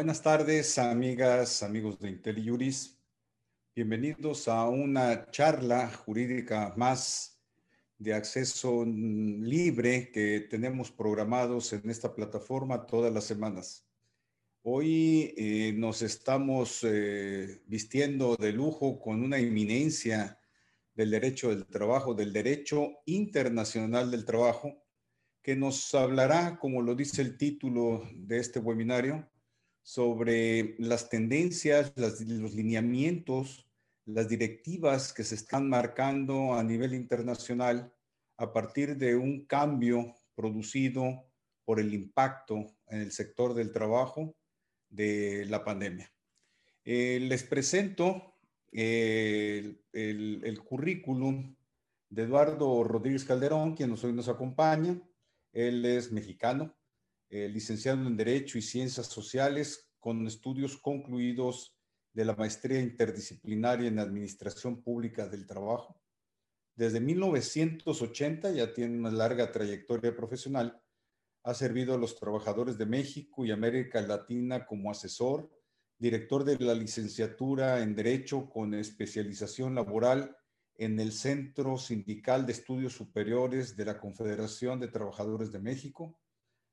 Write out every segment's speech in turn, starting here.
Buenas tardes, amigas, amigos de IntelliJuris. Bienvenidos a una charla jurídica más de acceso libre que tenemos programados en esta plataforma todas las semanas. Hoy eh, nos estamos eh, vistiendo de lujo con una eminencia del derecho del trabajo, del derecho internacional del trabajo, que nos hablará, como lo dice el título de este webinario, sobre las tendencias, los lineamientos, las directivas que se están marcando a nivel internacional a partir de un cambio producido por el impacto en el sector del trabajo de la pandemia. Eh, les presento eh, el, el, currículum de Eduardo Rodríguez Calderón, quien hoy nos acompaña. Él es mexicano, eh, licenciado en Derecho y Ciencias Sociales con estudios concluidos de la maestría interdisciplinaria en Administración Pública del Trabajo. Desde 1980 ya tiene una larga trayectoria profesional. Ha servido a los trabajadores de México y América Latina como asesor, director de la licenciatura en Derecho con especialización laboral en el Centro Sindical de Estudios Superiores de la Confederación de Trabajadores de México,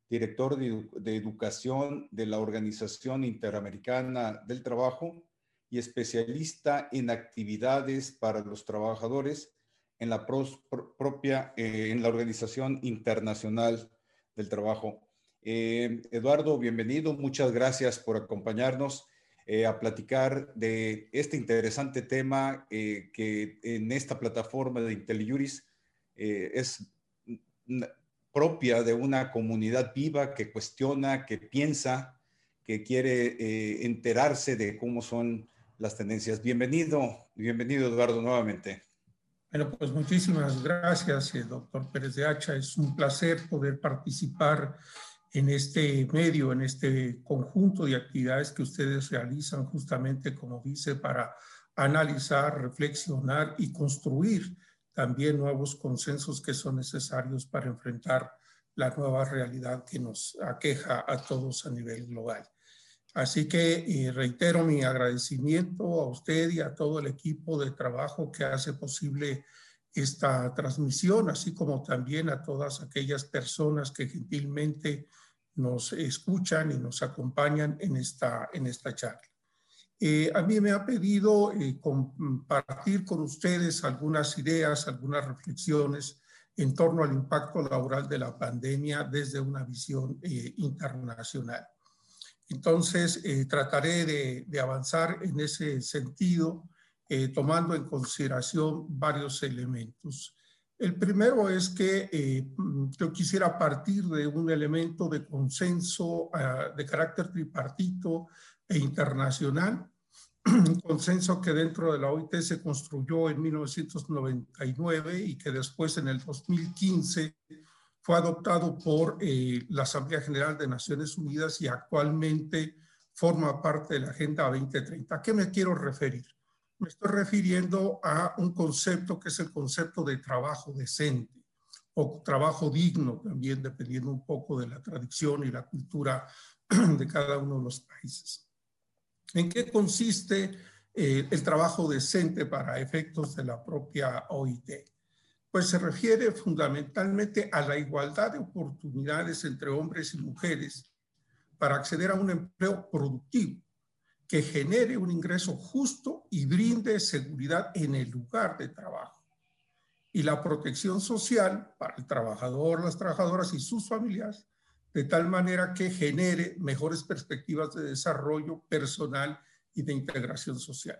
director de, Educación de la Organización Interamericana del Trabajo y especialista en actividades para los trabajadores en la propia, eh, en la Organización Internacional del Trabajo. Eh, Eduardo, bienvenido. Muchas gracias por acompañarnos. Eh, a platicar de este interesante tema eh, que en esta plataforma de IntelliJuris es propia de una comunidad viva que cuestiona, que piensa, que quiere enterarse de cómo son las tendencias. Bienvenido, bienvenido Eduardo nuevamente. Bueno, pues muchísimas gracias, doctor Pérez de Hacha. Es un placer poder participar en este medio, en este conjunto de actividades que ustedes realizan justamente, como dice, para analizar, reflexionar y construir también nuevos consensos que son necesarios para enfrentar la nueva realidad que nos aqueja a todos a nivel global. Así que reitero mi agradecimiento a usted y a todo el equipo de trabajo que hace posible esta transmisión, así como también a todas aquellas personas que gentilmente nos escuchan y nos acompañan en esta, en esta charla. Eh, a mí me ha pedido eh, compartir con ustedes algunas ideas, algunas reflexiones en torno al impacto laboral de la pandemia desde una visión eh, internacional. Entonces, trataré de, avanzar en ese sentido, tomando en consideración varios elementos. El primero es que eh, yo quisiera partir de un elemento de consenso ah, de carácter tripartito e internacional, un consenso que dentro de la OIT se construyó en 1999 y que después en el 2015 fue adoptado por eh, la Asamblea General de Naciones Unidas y actualmente forma parte de la Agenda 2030. ¿A qué me quiero referir? me estoy refiriendo a un concepto que es el concepto de trabajo decente o trabajo digno también, dependiendo un poco de la tradición y la cultura de cada uno de los países. ¿En qué consiste eh, el trabajo decente para efectos de la propia OIT? Pues se refiere fundamentalmente a la igualdad de oportunidades entre hombres y mujeres para acceder a un empleo productivo que genere un ingreso justo y brinde seguridad en el lugar de trabajo. Y la protección social para el trabajador, las trabajadoras y sus familias, de tal manera que genere mejores perspectivas de desarrollo personal y de integración social.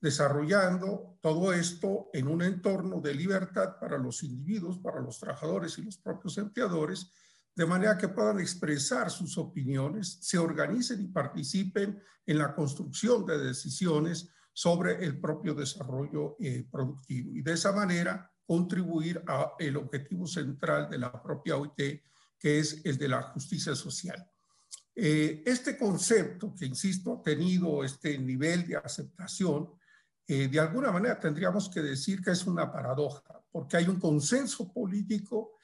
Desarrollando todo esto en un entorno de libertad para los individuos, para los trabajadores y los propios empleadores, de manera que puedan expresar sus opiniones, se organicen y participen en la construcción de decisiones sobre el propio desarrollo eh, productivo y de esa manera contribuir al objetivo central de la propia OIT, que es el de la justicia social. Eh, este concepto, que insisto, ha tenido este nivel de aceptación, eh, de alguna manera tendríamos que decir que es una paradoja, porque hay un consenso político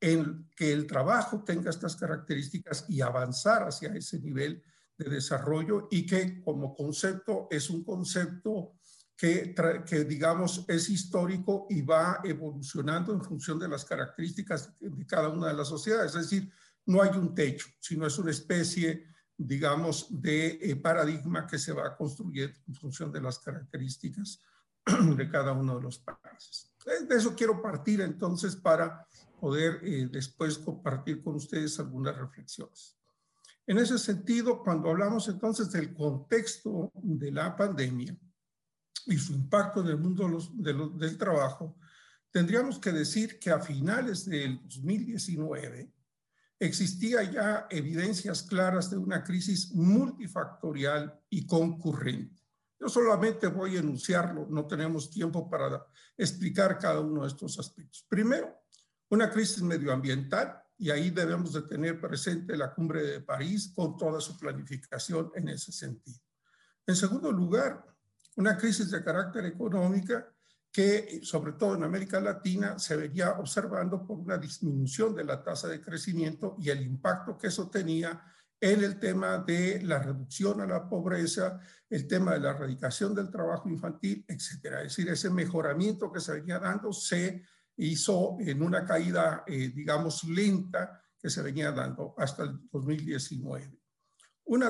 en que el trabajo tenga estas características y avanzar hacia ese nivel de desarrollo y que como concepto es un concepto que, que, digamos es histórico y va evolucionando en función de las características de cada una de las sociedades. Es decir, no hay un techo, sino es una especie, digamos, de eh, paradigma que se va construyendo en función de las características de cada uno de los países. De eso quiero partir entonces para poder eh, después compartir con ustedes algunas reflexiones. En ese sentido, cuando hablamos entonces del contexto de la pandemia, y su impacto en el mundo del trabajo, tendríamos que decir que a finales del 2019 existía ya evidencias claras de una crisis multifactorial y concurrente. Yo solamente voy a enunciarlo, no tenemos tiempo para explicar cada uno de estos aspectos. Primero, una crisis medioambiental, y ahí debemos de tener presente la cumbre de París con toda su planificación en ese sentido. En segundo lugar, una crisis de carácter económica que, sobre todo en América Latina, se venía observando por una disminución de la tasa de crecimiento y el impacto que eso tenía en el tema de la reducción a la pobreza, el tema de la erradicación del trabajo infantil, etcétera. Es decir, ese mejoramiento que se venía dando se hizo en una caída, eh, digamos, lenta que se venía dando hasta el 2019. Un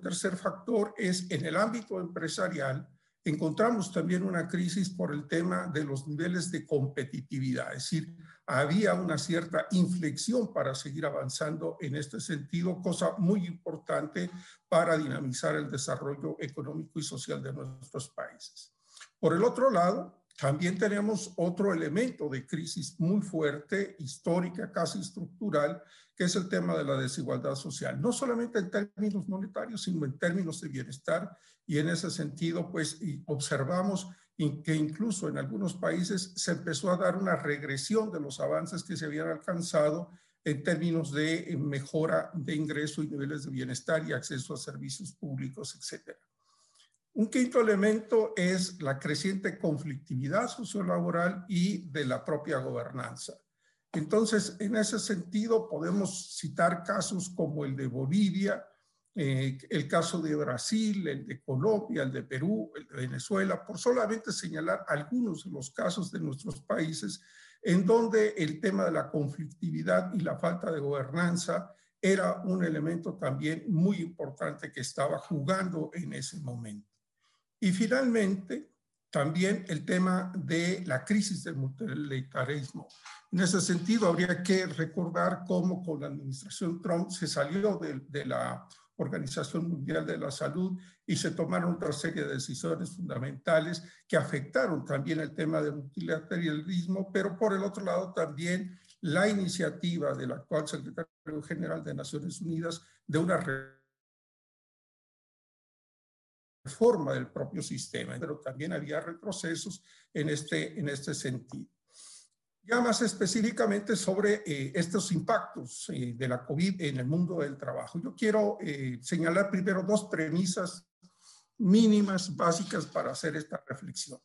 tercer factor es en el ámbito empresarial, encontramos también una crisis por el tema de los niveles de competitividad, es decir, había una cierta inflexión para seguir avanzando en este sentido, cosa muy importante para dinamizar el desarrollo económico y social de nuestros países. Por el otro lado, también tenemos otro elemento de crisis muy fuerte, histórica, casi estructural, que es el tema de la desigualdad social, no solamente en términos monetarios, sino en términos de bienestar. Y en ese sentido, pues observamos que incluso en algunos países se empezó a dar una regresión de los avances que se habían alcanzado en términos de mejora de ingreso y niveles de bienestar y acceso a servicios públicos, etcétera. Un quinto elemento es la creciente conflictividad sociolaboral y de la propia gobernanza. Entonces, en ese sentido, podemos citar casos como el de Bolivia, eh, el caso de Brasil, el de Colombia, el de Perú, el de Venezuela, por solamente señalar algunos de los casos de nuestros países en donde el tema de la conflictividad y la falta de gobernanza era un elemento también muy importante que estaba jugando en ese momento. Y finalmente, también el tema de la crisis del multilateralismo. En ese sentido, habría que recordar cómo con la administración Trump se salió de, la Organización Mundial de la Salud y se tomaron otra serie de decisiones fundamentales que afectaron también el tema del multilateralismo, pero por el otro lado también la iniciativa del actual secretario general de Naciones Unidas de una forma del propio sistema, pero también había retrocesos en este, en este sentido. Ya más específicamente sobre eh, estos impactos eh, de la COVID en el mundo del trabajo. Yo quiero eh, señalar primero dos premisas mínimas, básicas para hacer esta reflexión.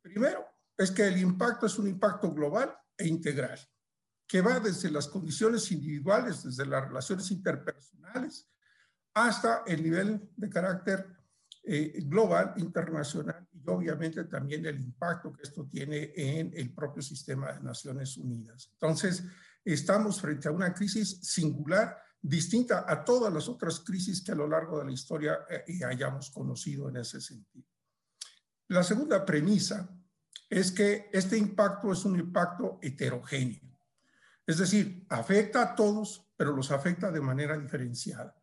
Primero, es que el impacto es un impacto global e integral, que va desde las condiciones individuales, desde las relaciones interpersonales, hasta el nivel de carácter eh, global, internacional y obviamente también el impacto que esto tiene en el propio sistema de Naciones Unidas. Entonces, estamos frente a una crisis singular, distinta a todas las otras crisis que a lo largo de la historia eh, hayamos conocido en ese sentido. La segunda premisa es que este impacto es un impacto heterogéneo. Es decir, afecta a todos, pero los afecta de manera diferenciada.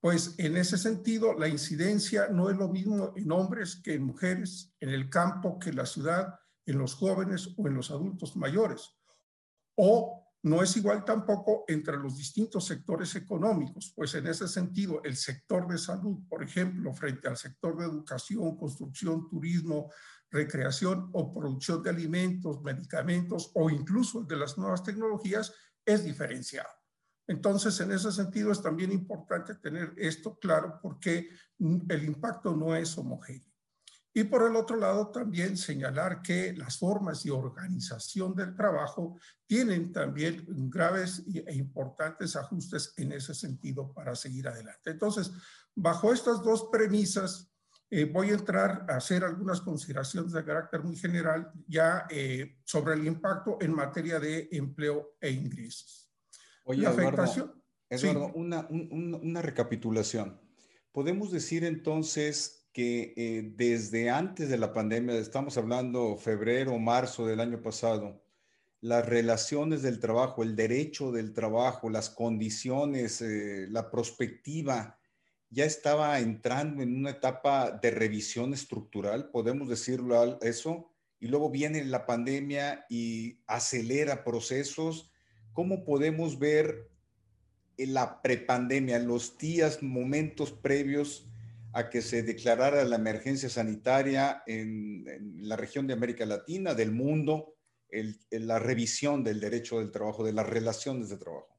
Pues en ese sentido, la incidencia no es lo mismo en hombres que en mujeres, en el campo que en la ciudad, en los jóvenes o en los adultos mayores. O no es igual tampoco entre los distintos sectores económicos, pues en ese sentido, el sector de salud, por ejemplo, frente al sector de educación, construcción, turismo, recreación o producción de alimentos, medicamentos o incluso de las nuevas tecnologías, es diferenciado. Entonces, en ese sentido es también importante tener esto claro porque el impacto no es homogéneo. Y por el otro lado, también señalar que las formas de organización del trabajo tienen también graves e importantes ajustes en ese sentido para seguir adelante. Entonces, bajo estas dos premisas, eh, voy a entrar a hacer algunas consideraciones de carácter muy general ya eh, sobre el impacto en materia de empleo e ingresos. Oye, La afectación, Eduardo, una, una recapitulación. Podemos decir entonces que eh, desde antes de la pandemia, estamos hablando febrero, marzo del año pasado, las relaciones del trabajo, el derecho del trabajo, las condiciones, eh, la perspectiva, ya estaba entrando en una etapa de revisión estructural, podemos decirlo eso, y luego viene la pandemia y acelera procesos. ¿Cómo podemos ver la prepandemia, los días, momentos previos a que se declarara la emergencia sanitaria en, la región de América Latina, del mundo, la revisión del derecho del trabajo, de las relaciones de trabajo?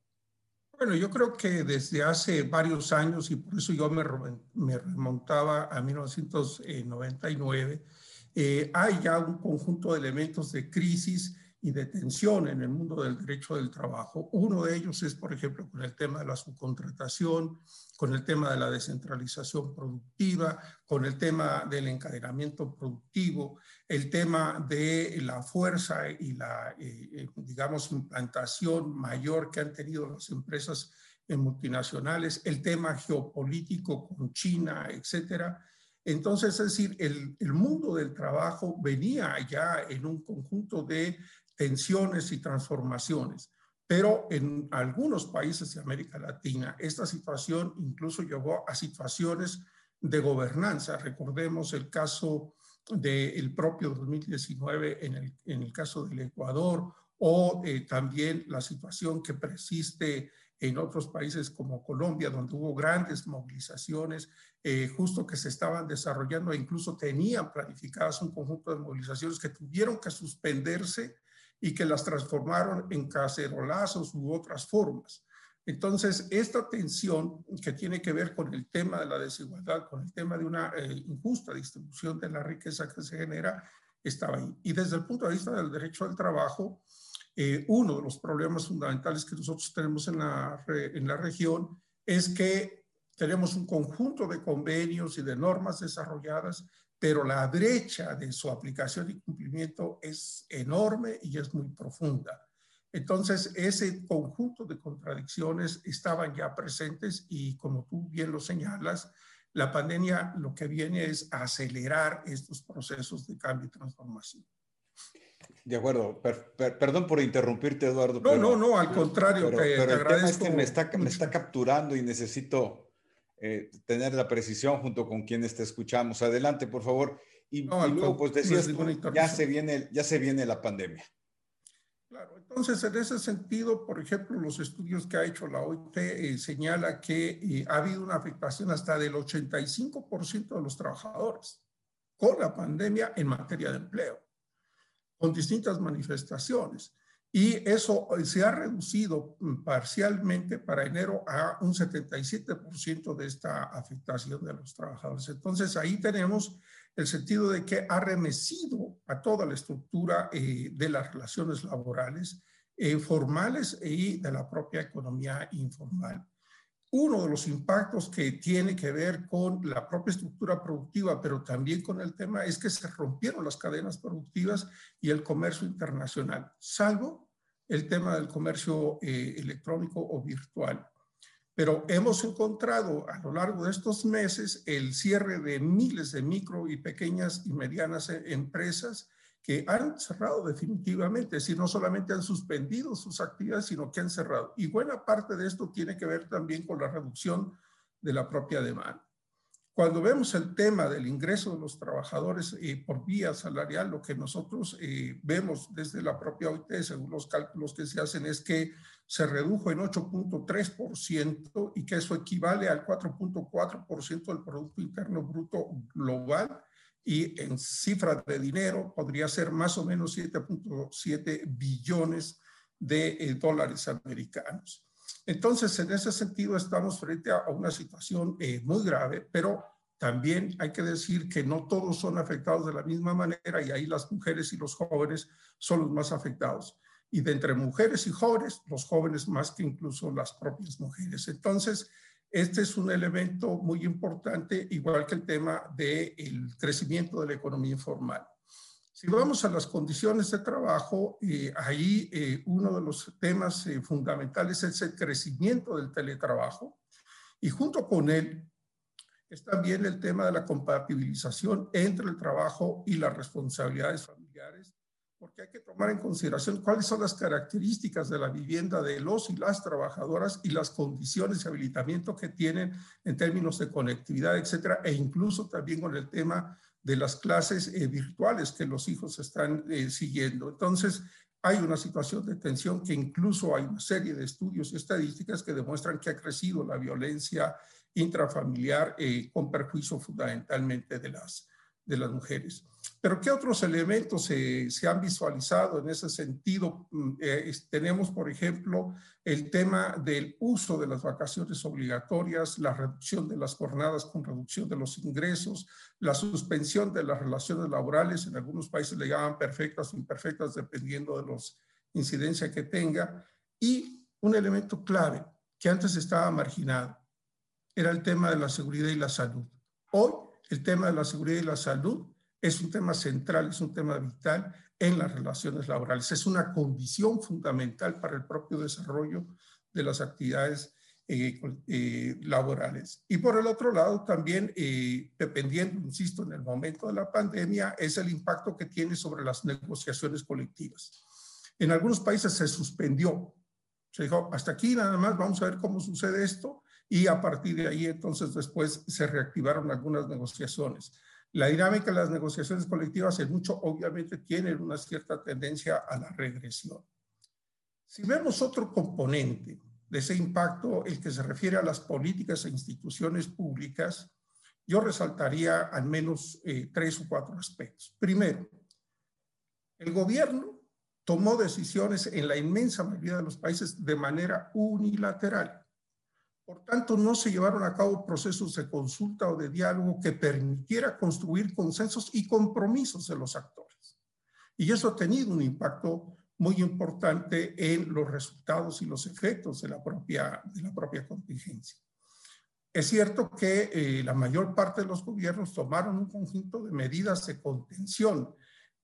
Bueno, yo creo que desde hace varios años, y por eso yo me, me remontaba a 1999, eh, hay ya un conjunto de elementos de crisis y de tensión en el mundo del derecho del trabajo. Uno de ellos es, por ejemplo, con el tema de la subcontratación, con el tema de la descentralización productiva, con el tema del encadenamiento productivo, el tema de la fuerza y la, eh, eh, digamos, implantación mayor que han tenido las empresas multinacionales, el tema geopolítico con China, etcétera. Entonces, es decir, el, el, mundo del trabajo venía ya en un conjunto de tensiones y transformaciones. Pero en algunos países de América Latina, esta situación incluso llevó a situaciones de gobernanza. Recordemos el caso del propio 2019 en el, en el caso del Ecuador o eh, también la situación que persiste en otros países como Colombia, donde hubo grandes movilizaciones, eh, justo que se estaban desarrollando e incluso tenían planificadas un conjunto de movilizaciones que tuvieron que suspenderse y que las transformaron en cacerolazos u otras formas. Entonces, esta tensión que tiene que ver con el tema de la desigualdad, con el tema de una eh, injusta distribución de la riqueza que se genera, estaba ahí. Y desde el punto de vista del derecho al trabajo, eh, uno de los problemas fundamentales que nosotros tenemos en la, en la región es que tenemos un conjunto de convenios y de normas desarrolladas pero la brecha de su aplicación y cumplimiento es enorme y es muy profunda. Entonces, ese conjunto de contradicciones estaban ya presentes y como tú bien lo señalas, la pandemia lo que viene es acelerar estos procesos de cambio y transformación. De acuerdo, perdón por interrumpirte, Eduardo. No, no, no, al contrario, pero, te, el tema es que me está, me está capturando y necesito eh, tener la precisión junto con quienes te escuchamos. Adelante, por favor. Y, luego, pues decías, ya, se viene, ya se viene la pandemia. Claro, entonces en ese sentido, por ejemplo, los estudios que ha hecho la OIT eh, señala que eh, ha habido una afectación hasta del 85% de los trabajadores con la pandemia en materia de empleo, con distintas manifestaciones. Y eso eh, se ha reducido mm, parcialmente para enero a un 77% de esta afectación de los trabajadores. Entonces ahí tenemos el sentido de que ha remecido a toda la estructura eh, de las relaciones laborales eh, formales y de la propia economía informal. Uno de los impactos que tiene que ver con la propia estructura productiva, pero también con el tema, es que se rompieron las cadenas productivas y el comercio internacional, salvo el tema del comercio eh, electrónico o virtual. Pero hemos encontrado a lo largo de estos meses el cierre de miles de micro y pequeñas y medianas eh, empresas que han cerrado definitivamente, es decir, no solamente han suspendido sus actividades, sino que han cerrado. Y buena parte de esto tiene que ver también con la reducción de la propia demanda. Cuando vemos el tema del ingreso de los trabajadores eh, por vía salarial, lo que nosotros eh, vemos desde la propia OIT, según los cálculos que se hacen, es que se redujo en 8.3% y que eso equivale al 4.4% del Producto Interno Bruto Global y en cifra de dinero podría ser más o menos 7.7 billones de eh, dólares americanos. Entonces, en ese sentido, estamos frente a, una situación eh, muy grave, pero también hay que decir que no todos son afectados de la misma manera y ahí las mujeres y los jóvenes son los más afectados. Y de entre mujeres y jóvenes, los jóvenes más que incluso las propias mujeres. Entonces, este es un elemento muy importante, igual que el tema del crecimiento de la economía informal. Si vamos a las condiciones de trabajo, eh, ahí eh, uno de los temas eh, fundamentales es el crecimiento del teletrabajo y junto con él es también el tema de la compatibilización entre el trabajo y las responsabilidades familiares, porque hay que tomar en consideración cuáles son las características de la vivienda de los y las trabajadoras y las condiciones de habilitamiento que tienen en términos de conectividad, etcétera, e incluso también con el tema de las clases eh, virtuales que los hijos están eh, siguiendo. Entonces, hay una situación de tensión que incluso hay una serie de estudios y estadísticas que demuestran que ha crecido la violencia intrafamiliar eh, con perjuicio fundamentalmente de las, de las mujeres. Pero ¿qué otros elementos se, se han visualizado en ese sentido? Mm, eh, tenemos, por ejemplo, el tema del uso de las vacaciones obligatorias, la reducción de las jornadas con reducción de los ingresos, la suspensión de las relaciones laborales, en algunos países le llaman perfectas o imperfectas dependiendo de los incidencia que tenga, y un elemento clave que antes estaba marginado, era el tema de la seguridad y la salud. Hoy el tema de la seguridad y la salud es un tema central, es un tema vital en las relaciones laborales. Es una condición fundamental para el propio desarrollo de las actividades eh, eh, laborales. Y por el otro lado, también, eh, dependiendo, insisto, en el momento de la pandemia, es el impacto que tiene sobre las negociaciones colectivas. En algunos países se suspendió. Se dijo, hasta aquí nada más, vamos a ver cómo sucede esto. Y a partir de ahí, entonces, después se reactivaron algunas negociaciones. La dinámica de las negociaciones colectivas en mucho obviamente tiene una cierta tendencia a la regresión. Si vemos otro componente de ese impacto, el que se refiere a las políticas e instituciones públicas, yo resaltaría al menos eh, tres o cuatro aspectos. Primero, el gobierno tomó decisiones en la inmensa mayoría de los países de manera unilateral. Por tanto, no se llevaron a cabo procesos de consulta o de diálogo que permitiera construir consensos y compromisos de los actores. Y eso ha tenido un impacto muy importante en los resultados y los efectos de la propia, contingencia. Es cierto que eh, la mayor parte de los gobiernos tomaron un conjunto de medidas de contención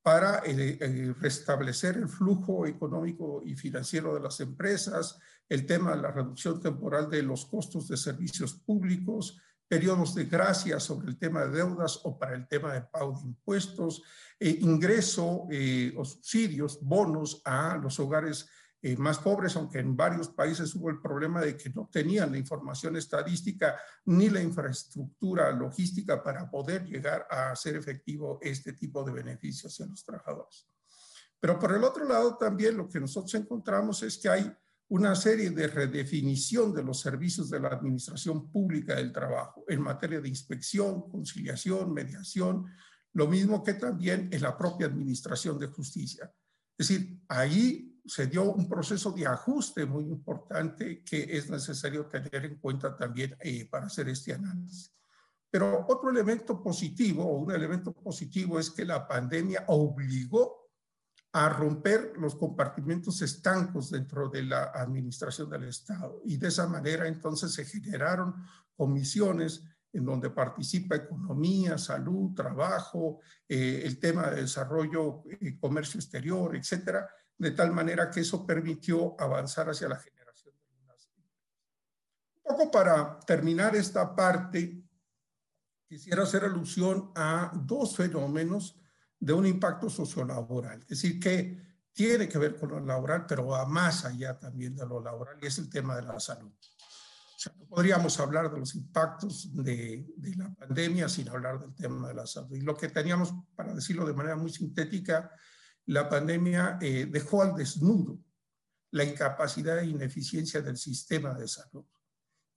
para eh, eh, restablecer el flujo económico y financiero de las empresas, el tema de la reducción temporal de los costos de servicios públicos, periodos de gracia sobre el tema de deudas o para el tema de pago de impuestos, eh, ingreso o subsidios, bonos a los hogares eh, más pobres, aunque en varios países hubo el problema de que no tenían la información estadística ni la infraestructura logística para poder llegar a hacer efectivo este tipo de beneficios a los trabajadores. Pero por el otro lado, también lo que nosotros encontramos es que hay una serie de redefinición de los servicios de la Administración Pública del Trabajo en materia de inspección, conciliación, mediación, lo mismo que también en la propia Administración de Justicia. Es decir, ahí se dio un proceso de ajuste muy importante que es necesario tener en cuenta también eh, para hacer este análisis. Pero otro elemento positivo, o un elemento positivo, es que la pandemia obligó a romper los compartimentos estancos dentro de la administración del Estado. Y de esa manera entonces se generaron comisiones en donde participa economía, salud, trabajo, eh, el tema de desarrollo, eh, comercio exterior, etcétera, de tal manera que eso permitió avanzar hacia la generación de unas. Un poco para terminar esta parte, quisiera hacer alusión a dos fenómenos de un impacto sociolaboral, es decir, que tiene que ver con lo laboral, pero va más allá también de lo laboral, y es el tema de la salud. O sea, no podríamos hablar de los impactos de, de, la pandemia sin hablar del tema de la salud. Y lo que teníamos, para decirlo de manera muy sintética, la pandemia eh, dejó al desnudo la incapacidad e ineficiencia del sistema de salud.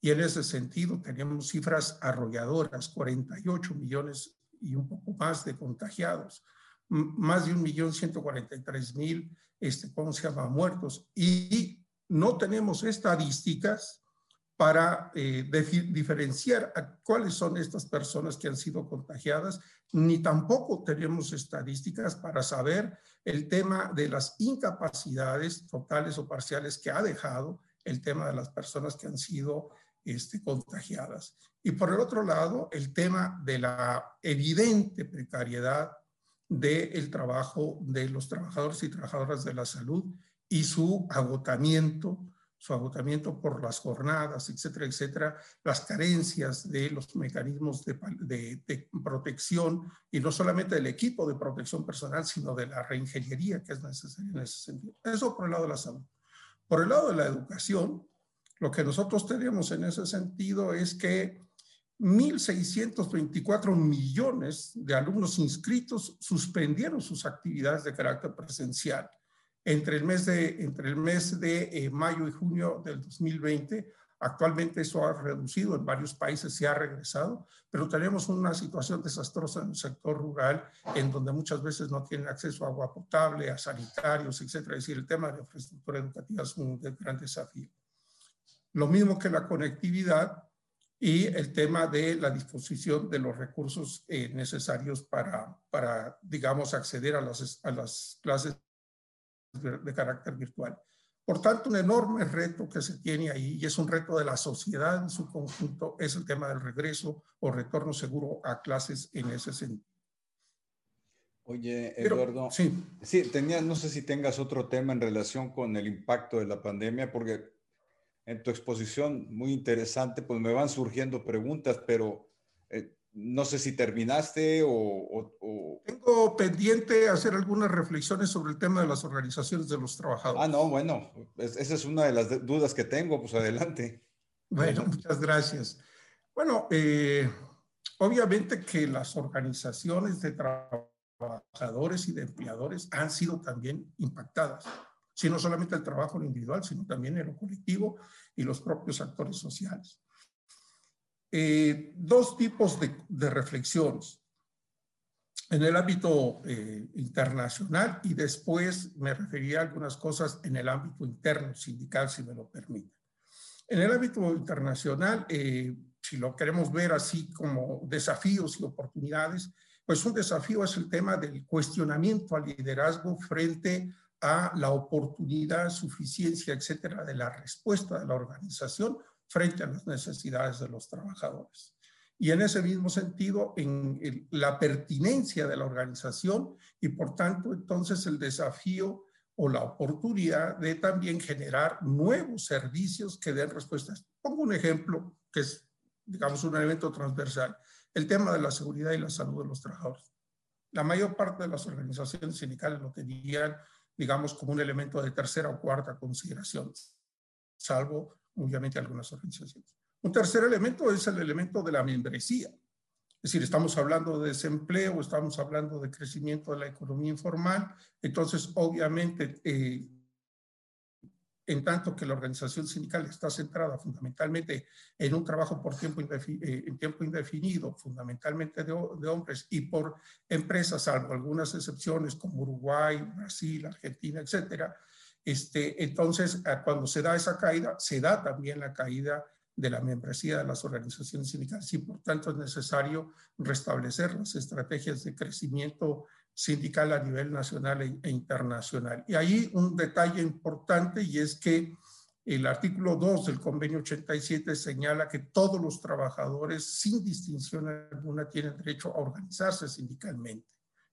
Y en ese sentido tenemos cifras arrolladoras, 48 millones y un poco más de contagiados, más de un millón 143 mil, este, ¿cómo se llama?, muertos. Y no tenemos estadísticas para eh, diferenciar a cuáles son estas personas que han sido contagiadas, ni tampoco tenemos estadísticas para saber el tema de las incapacidades totales o parciales que ha dejado el tema de las personas que han sido este, contagiadas. Y por el otro lado, el tema de la evidente precariedad del trabajo de los trabajadores y trabajadoras de la salud y su agotamiento, su agotamiento por las jornadas, etcétera, etcétera, las carencias de los mecanismos de, de, protección y no solamente del equipo de protección personal, sino de la reingeniería que es necesaria en ese sentido. Eso por el lado de la salud. Por el lado de la educación, lo que nosotros tenemos en ese sentido es que 1.624 millones de alumnos inscritos suspendieron sus actividades de carácter presencial entre el mes de, entre el mes de eh, mayo y junio del 2020. Actualmente eso ha reducido, en varios países se ha regresado, pero tenemos una situación desastrosa en el sector rural, en donde muchas veces no tienen acceso a agua potable, a sanitarios, etcétera. Es decir, el tema de infraestructura educativa es un gran desafío. Lo mismo que la conectividad y el tema de la disposición de los recursos eh, necesarios para, para, digamos, acceder a las, a las clases de carácter virtual. Por tanto, un enorme reto que se tiene ahí, y es un reto de la sociedad en su conjunto, es el tema del regreso o retorno seguro a clases en ese sentido. Oye, Eduardo, sí. sí, tenía, no sé si tengas otro tema en relación con el impacto de la pandemia, porque en tu exposición, muy interesante, pues me van surgiendo preguntas, pero no sé si terminaste o, Tengo pendiente hacer algunas reflexiones sobre el tema de las organizaciones de los trabajadores. Ah, no, bueno, esa es una de las dudas que tengo, pues adelante. Bueno, muchas gracias. Bueno, eh, obviamente que las organizaciones de trabajadores y de empleadores han sido también impactadas sino solamente el trabajo individual, sino también en lo colectivo y los propios actores sociales. Eh, dos tipos de, de, reflexiones. En el ámbito eh, internacional y después me refería a algunas cosas en el ámbito interno sindical, si me lo permite. En el ámbito internacional, eh, si lo queremos ver así como desafíos y oportunidades, pues un desafío es el tema del cuestionamiento al liderazgo frente a la oportunidad, suficiencia, etcétera, de la respuesta de la organización frente a las necesidades de los trabajadores. Y en ese mismo sentido, en la pertinencia de la organización y por tanto entonces el desafío o la oportunidad de también generar nuevos servicios que den respuestas. Pongo un ejemplo que es, digamos, un elemento transversal, el tema de la seguridad y la salud de los trabajadores. La mayor parte de las organizaciones sindicales lo tenían digamos, como un elemento de tercera o cuarta consideración, salvo obviamente algunas organizaciones. Un tercer elemento es el elemento de la membresía. Es decir, estamos hablando de desempleo, estamos hablando de crecimiento de la economía informal, entonces obviamente eh, en tanto que la organización sindical está centrada fundamentalmente en un trabajo por tiempo, eh, en tiempo indefinido, fundamentalmente de, hombres, y por empresas, salvo algunas excepciones como Uruguay, Brasil, Argentina, etcétera, este, entonces cuando se da esa caída, se da también la caída de la membresía de las organizaciones sindicales y por tanto es necesario restablecer las estrategias de crecimiento sindical a nivel nacional e, e, internacional. Y ahí un detalle importante y es que el artículo 2 del convenio 87 señala que todos los trabajadores sin distinción alguna tienen derecho a organizarse sindicalmente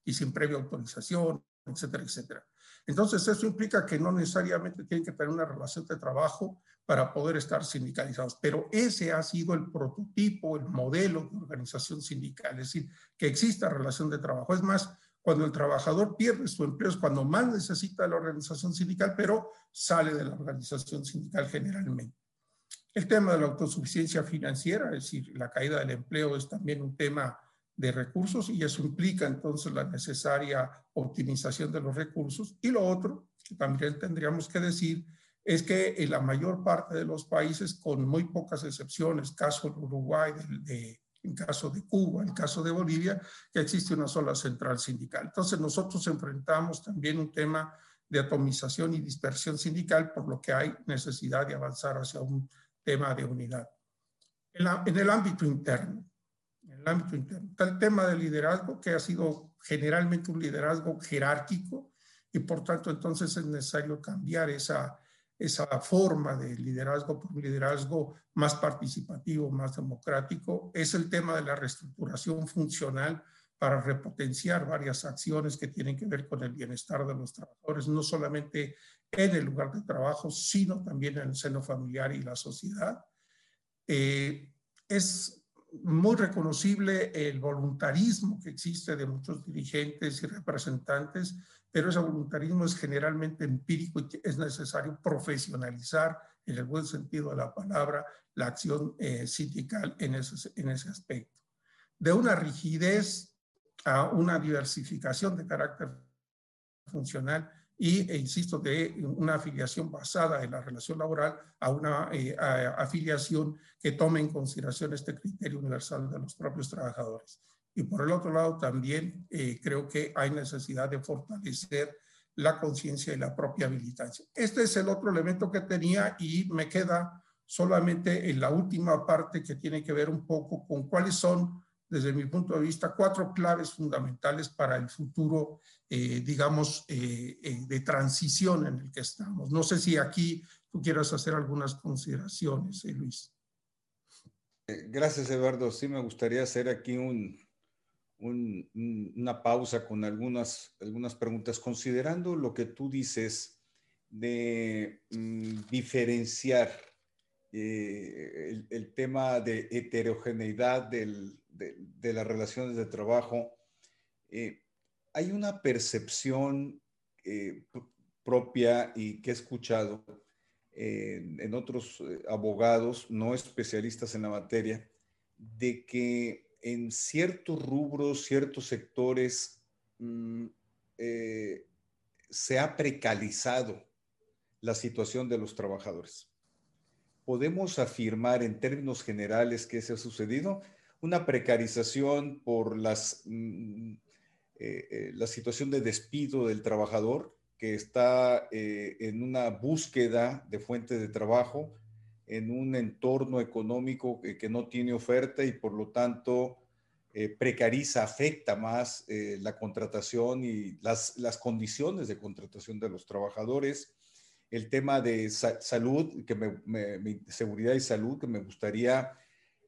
y sin previa autorización, etcétera, etcétera. Entonces, eso implica que no necesariamente tienen que tener una relación de trabajo para poder estar sindicalizados, pero ese ha sido el prototipo, el modelo de organización sindical, es decir, que exista relación de trabajo. Es más, cuando el trabajador pierde su empleo es cuando más necesita la organización sindical, pero sale de la organización sindical generalmente. El tema de la autosuficiencia financiera, es decir, la caída del empleo es también un tema de recursos y eso implica entonces la necesaria optimización de los recursos. Y lo otro, que también tendríamos que decir, es que en la mayor parte de los países, con muy pocas excepciones, caso de Uruguay, en caso de Cuba, en caso de Bolivia, que existe una sola central sindical. Entonces nosotros enfrentamos también un tema de atomización y dispersión sindical, por lo que hay necesidad de avanzar hacia un tema de unidad. En, el ámbito interno, el ámbito interno, está el tema del liderazgo, que ha sido generalmente un liderazgo jerárquico, y por tanto entonces es necesario cambiar esa, esa forma de liderazgo por un liderazgo más participativo, más democrático. Es el tema de la reestructuración funcional para repotenciar varias acciones que tienen que ver con el bienestar de los trabajadores, no solamente en el lugar de trabajo, sino también en el seno familiar y la sociedad. Eh, es muy reconocible el voluntarismo que existe de muchos dirigentes y representantes, pero ese voluntarismo es generalmente empírico y es necesario profesionalizar, en el buen sentido de la palabra, la acción eh, sindical en ese, en ese aspecto. De una rigidez a una diversificación de carácter funcional y, e insisto, de una afiliación basada en la relación laboral a una eh, afiliación que tome en consideración este criterio universal de los propios trabajadores. Y por el otro lado, también eh, creo que hay necesidad de fortalecer la conciencia y la propia habilitancia. Este es el otro elemento que tenía y me queda solamente en la última parte que tiene que ver un poco con cuáles son desde mi punto de vista, cuatro claves fundamentales para el futuro, eh, digamos, eh, eh, de transición en el que estamos. No sé si aquí tú quieras hacer algunas consideraciones, Luis. Gracias, Eduardo. Sí, me gustaría hacer aquí un, una pausa con algunas, algunas preguntas, considerando lo que tú dices de mm, diferenciar el, el, tema de heterogeneidad de, las relaciones de trabajo, eh, hay una percepción eh, propia y que he escuchado en otros eh, abogados no especialistas en la materia, de que en ciertos rubros, ciertos sectores, mm, se ha precarizado la situación de los trabajadores. ¿Podemos afirmar en términos generales que eso ha sucedido? una precarización por las, mm, eh, eh, la situación de despido del trabajador que está eh, en una búsqueda de fuente de trabajo, en un entorno económico que, no tiene oferta y por lo tanto precariza, afecta más la contratación y las, condiciones de contratación de los trabajadores. El tema de salud, que me, seguridad y salud, que me gustaría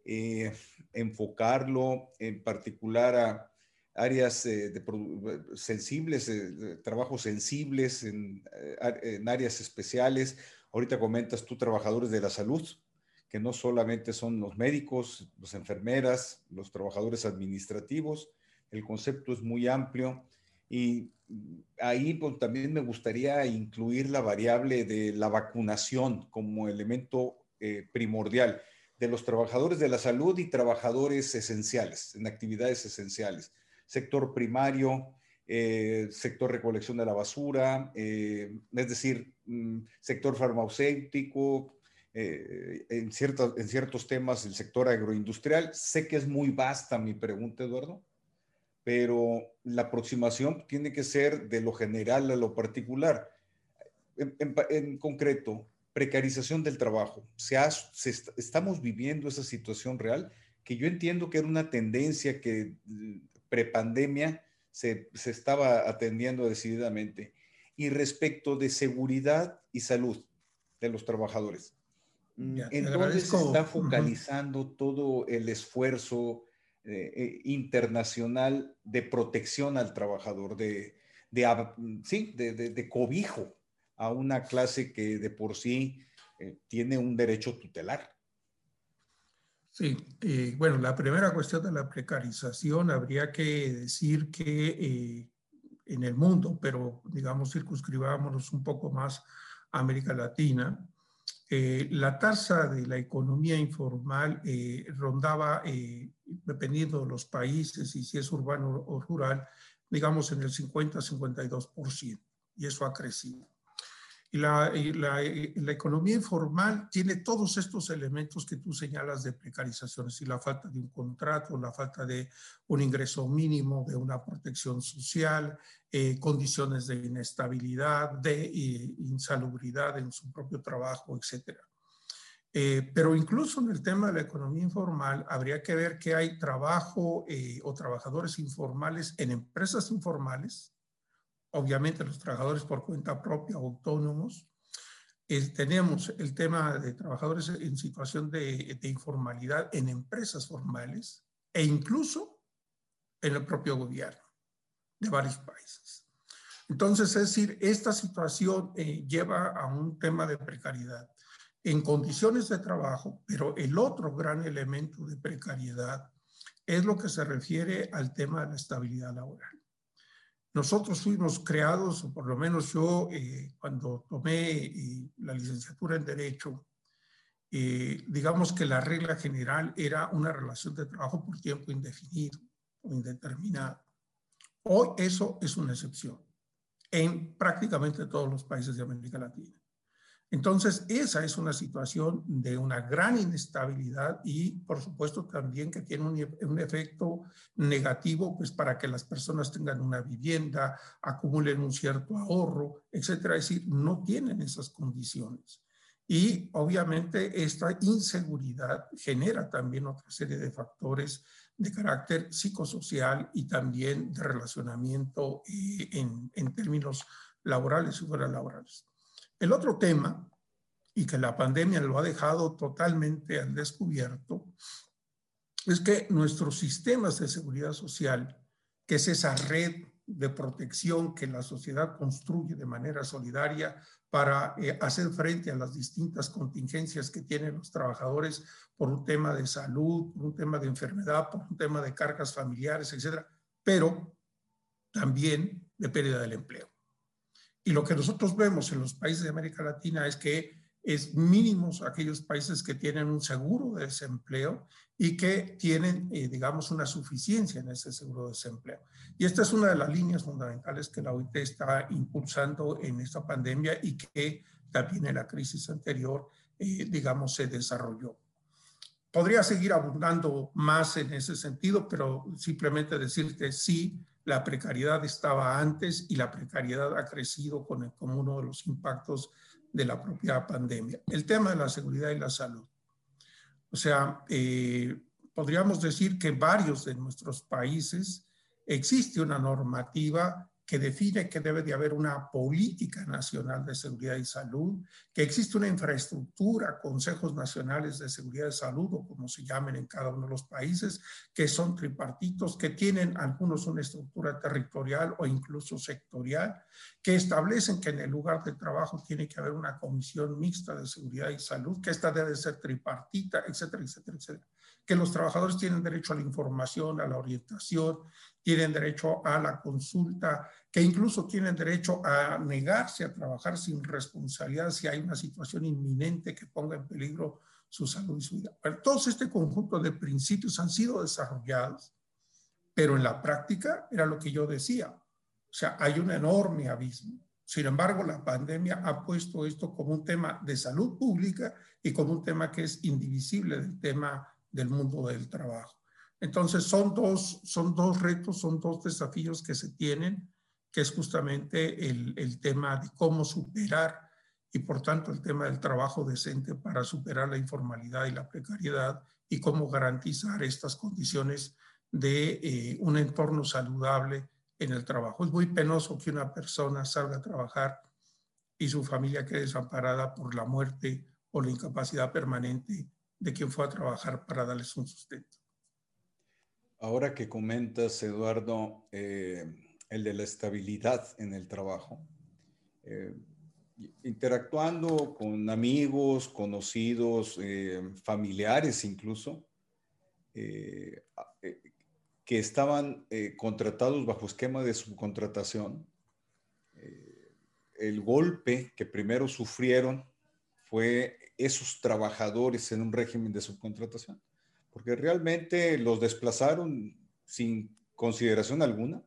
eh, enfocarlo en particular a áreas eh, sensibles, eh, trabajos sensibles, en, en, áreas especiales. Ahorita comentas tú trabajadores de la salud, que no solamente son los médicos, las enfermeras, los trabajadores administrativos. El concepto es muy amplio y ahí pues, también me gustaría incluir la variable de la vacunación como elemento primordial de los trabajadores de la salud y trabajadores esenciales, en actividades esenciales. Sector primario, eh, sector recolección de la basura, eh, es decir, mm, sector farmacéutico, eh, en, en ciertos temas el sector agroindustrial. Sé que es muy vasta mi pregunta, Eduardo, pero la aproximación tiene que ser de lo general a lo particular. en concreto, precarización del trabajo. Se, estamos viviendo esa situación real que yo entiendo que era una tendencia que prepandemia se, se estaba atendiendo decididamente. Y respecto de seguridad y salud de los trabajadores, mm, ¿en dónde se está focalizando todo el esfuerzo eh, eh, internacional de protección al trabajador, de, de, sí, de, de cobijo a una clase que de por sí eh, tiene un derecho tutelar. Sí, eh, bueno, la primera cuestión de la precarización habría que decir que eh, en el mundo, pero digamos circunscribámonos un poco más a América Latina, la tasa de la economía informal rondaba, dependiendo de los países y si es urbano o rural, digamos en el 50-52%, y eso ha crecido. Y la, la, la, economía informal tiene todos estos elementos que tú señalas de precarizaciones y la falta de un contrato, la falta de un ingreso mínimo, de una protección social, eh, condiciones de inestabilidad, de eh, insalubridad en su propio trabajo, etc. Eh, pero incluso en el tema de la economía informal, habría que ver que hay trabajo eh, o trabajadores informales en empresas informales, obviamente los trabajadores por cuenta propia autónomos. tenemos el tema de trabajadores en situación de, de informalidad en empresas formales e incluso en el propio gobierno de varios países. Entonces, es decir, esta situación eh, lleva a un tema de precariedad en condiciones de trabajo, pero el otro gran elemento de precariedad es lo que se refiere al tema de la estabilidad laboral. Nosotros fuimos creados, o por lo menos yo, eh, cuando tomé eh, la licenciatura en Derecho, digamos que la regla general era una relación de trabajo por tiempo indefinido o indeterminado. Hoy eso es una excepción en prácticamente todos los países de América Latina. Entonces, esa es una situación de una gran inestabilidad y, por supuesto, también que tiene un, efecto negativo, pues, para que las personas tengan una vivienda, acumulen un cierto ahorro, etcétera. Es decir, no tienen esas condiciones. Y, obviamente, esta inseguridad genera también otra serie de factores de carácter psicosocial y también de relacionamiento eh, en, en, términos laborales y fuera laborales. El otro tema, y que la pandemia lo ha dejado totalmente al descubierto, es que nuestros sistemas de seguridad social, que es esa red de protección que la sociedad construye de manera solidaria para eh, hacer frente a las distintas contingencias que tienen los trabajadores por un tema de salud, por un tema de enfermedad, por un tema de cargas familiares, etcétera, pero también de pérdida del empleo. Y lo que nosotros vemos en los países de América Latina es que es mínimos aquellos países que tienen un seguro de desempleo y que tienen, eh, digamos, una suficiencia en ese seguro de desempleo. Y esta es una de las líneas fundamentales que la OIT está impulsando en esta pandemia y que también en la crisis anterior, eh, digamos, se desarrolló. Podría seguir abundando más en ese sentido, pero simplemente decirte sí, la precariedad estaba antes y la precariedad ha crecido con como uno de los impactos de la propia pandemia. El tema de la seguridad y la salud. O sea, eh, podríamos decir que varios de nuestros países existe una normativa que define que debe de haber una política nacional de seguridad y salud, que existe una infraestructura, consejos nacionales de seguridad y salud, o como se llamen en cada uno de los países, que son tripartitos, que tienen algunos una estructura territorial o incluso sectorial, que establecen que en el lugar de trabajo tiene que haber una comisión mixta de seguridad y salud, que esta debe ser tripartita, etcétera, etcétera, etcétera que los trabajadores tienen derecho a la información, a la orientación, tienen derecho a la consulta, que incluso tienen derecho a negarse a trabajar sin responsabilidad si hay una situación inminente que ponga en peligro su salud y su vida. Pero todos este conjunto de principios han sido desarrollados, pero en la práctica era lo que yo decía. O sea, hay un enorme abismo. Sin embargo, la pandemia ha puesto esto como un tema de salud pública y como un tema que es indivisible del tema del mundo del trabajo. Entonces, son dos, son dos retos, son dos desafíos que se tienen, que es justamente el, el tema de cómo superar y, por tanto, el tema del trabajo decente para superar la informalidad y la precariedad y cómo garantizar estas condiciones de eh, un entorno saludable en el trabajo. Es muy penoso que una persona salga a trabajar y su familia quede desamparada por la muerte o la incapacidad permanente de quien fue a trabajar para darles un sustento. Ahora que comentas, Eduardo, eh, el de la estabilidad en el trabajo, eh, interactuando con amigos, conocidos, eh, familiares incluso, que estaban contratados bajo esquema de subcontratación, el golpe que primero sufrieron fue esos trabajadores en un régimen de subcontratación, porque realmente los desplazaron sin consideración alguna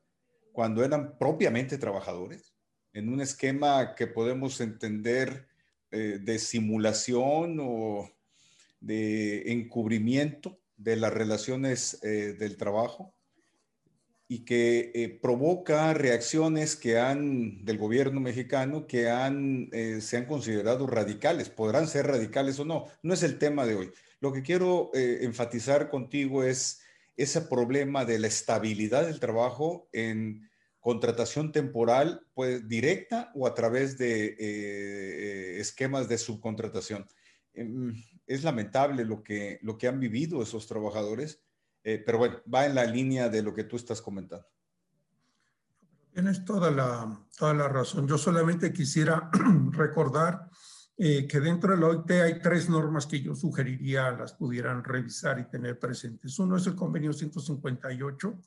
cuando eran propiamente trabajadores, en un esquema que podemos entender eh, de simulación o de encubrimiento de las relaciones eh, del trabajo. Y que eh, provoca reacciones que han, del gobierno mexicano, que han, eh, se han considerado radicales. Podrán ser radicales o no, no es el tema de hoy. Lo que quiero eh, enfatizar contigo es ese problema de la estabilidad del trabajo en contratación temporal, pues directa o a través de esquemas de subcontratación. Em, es lamentable lo que, lo que han vivido esos trabajadores eh, pero bueno, va en la línea de lo que tú estás comentando. Tienes toda la, toda la razón. Yo solamente quisiera recordar eh, que dentro de la OIT hay tres normas que yo sugeriría las pudieran revisar y tener presentes. Uno es el convenio 158,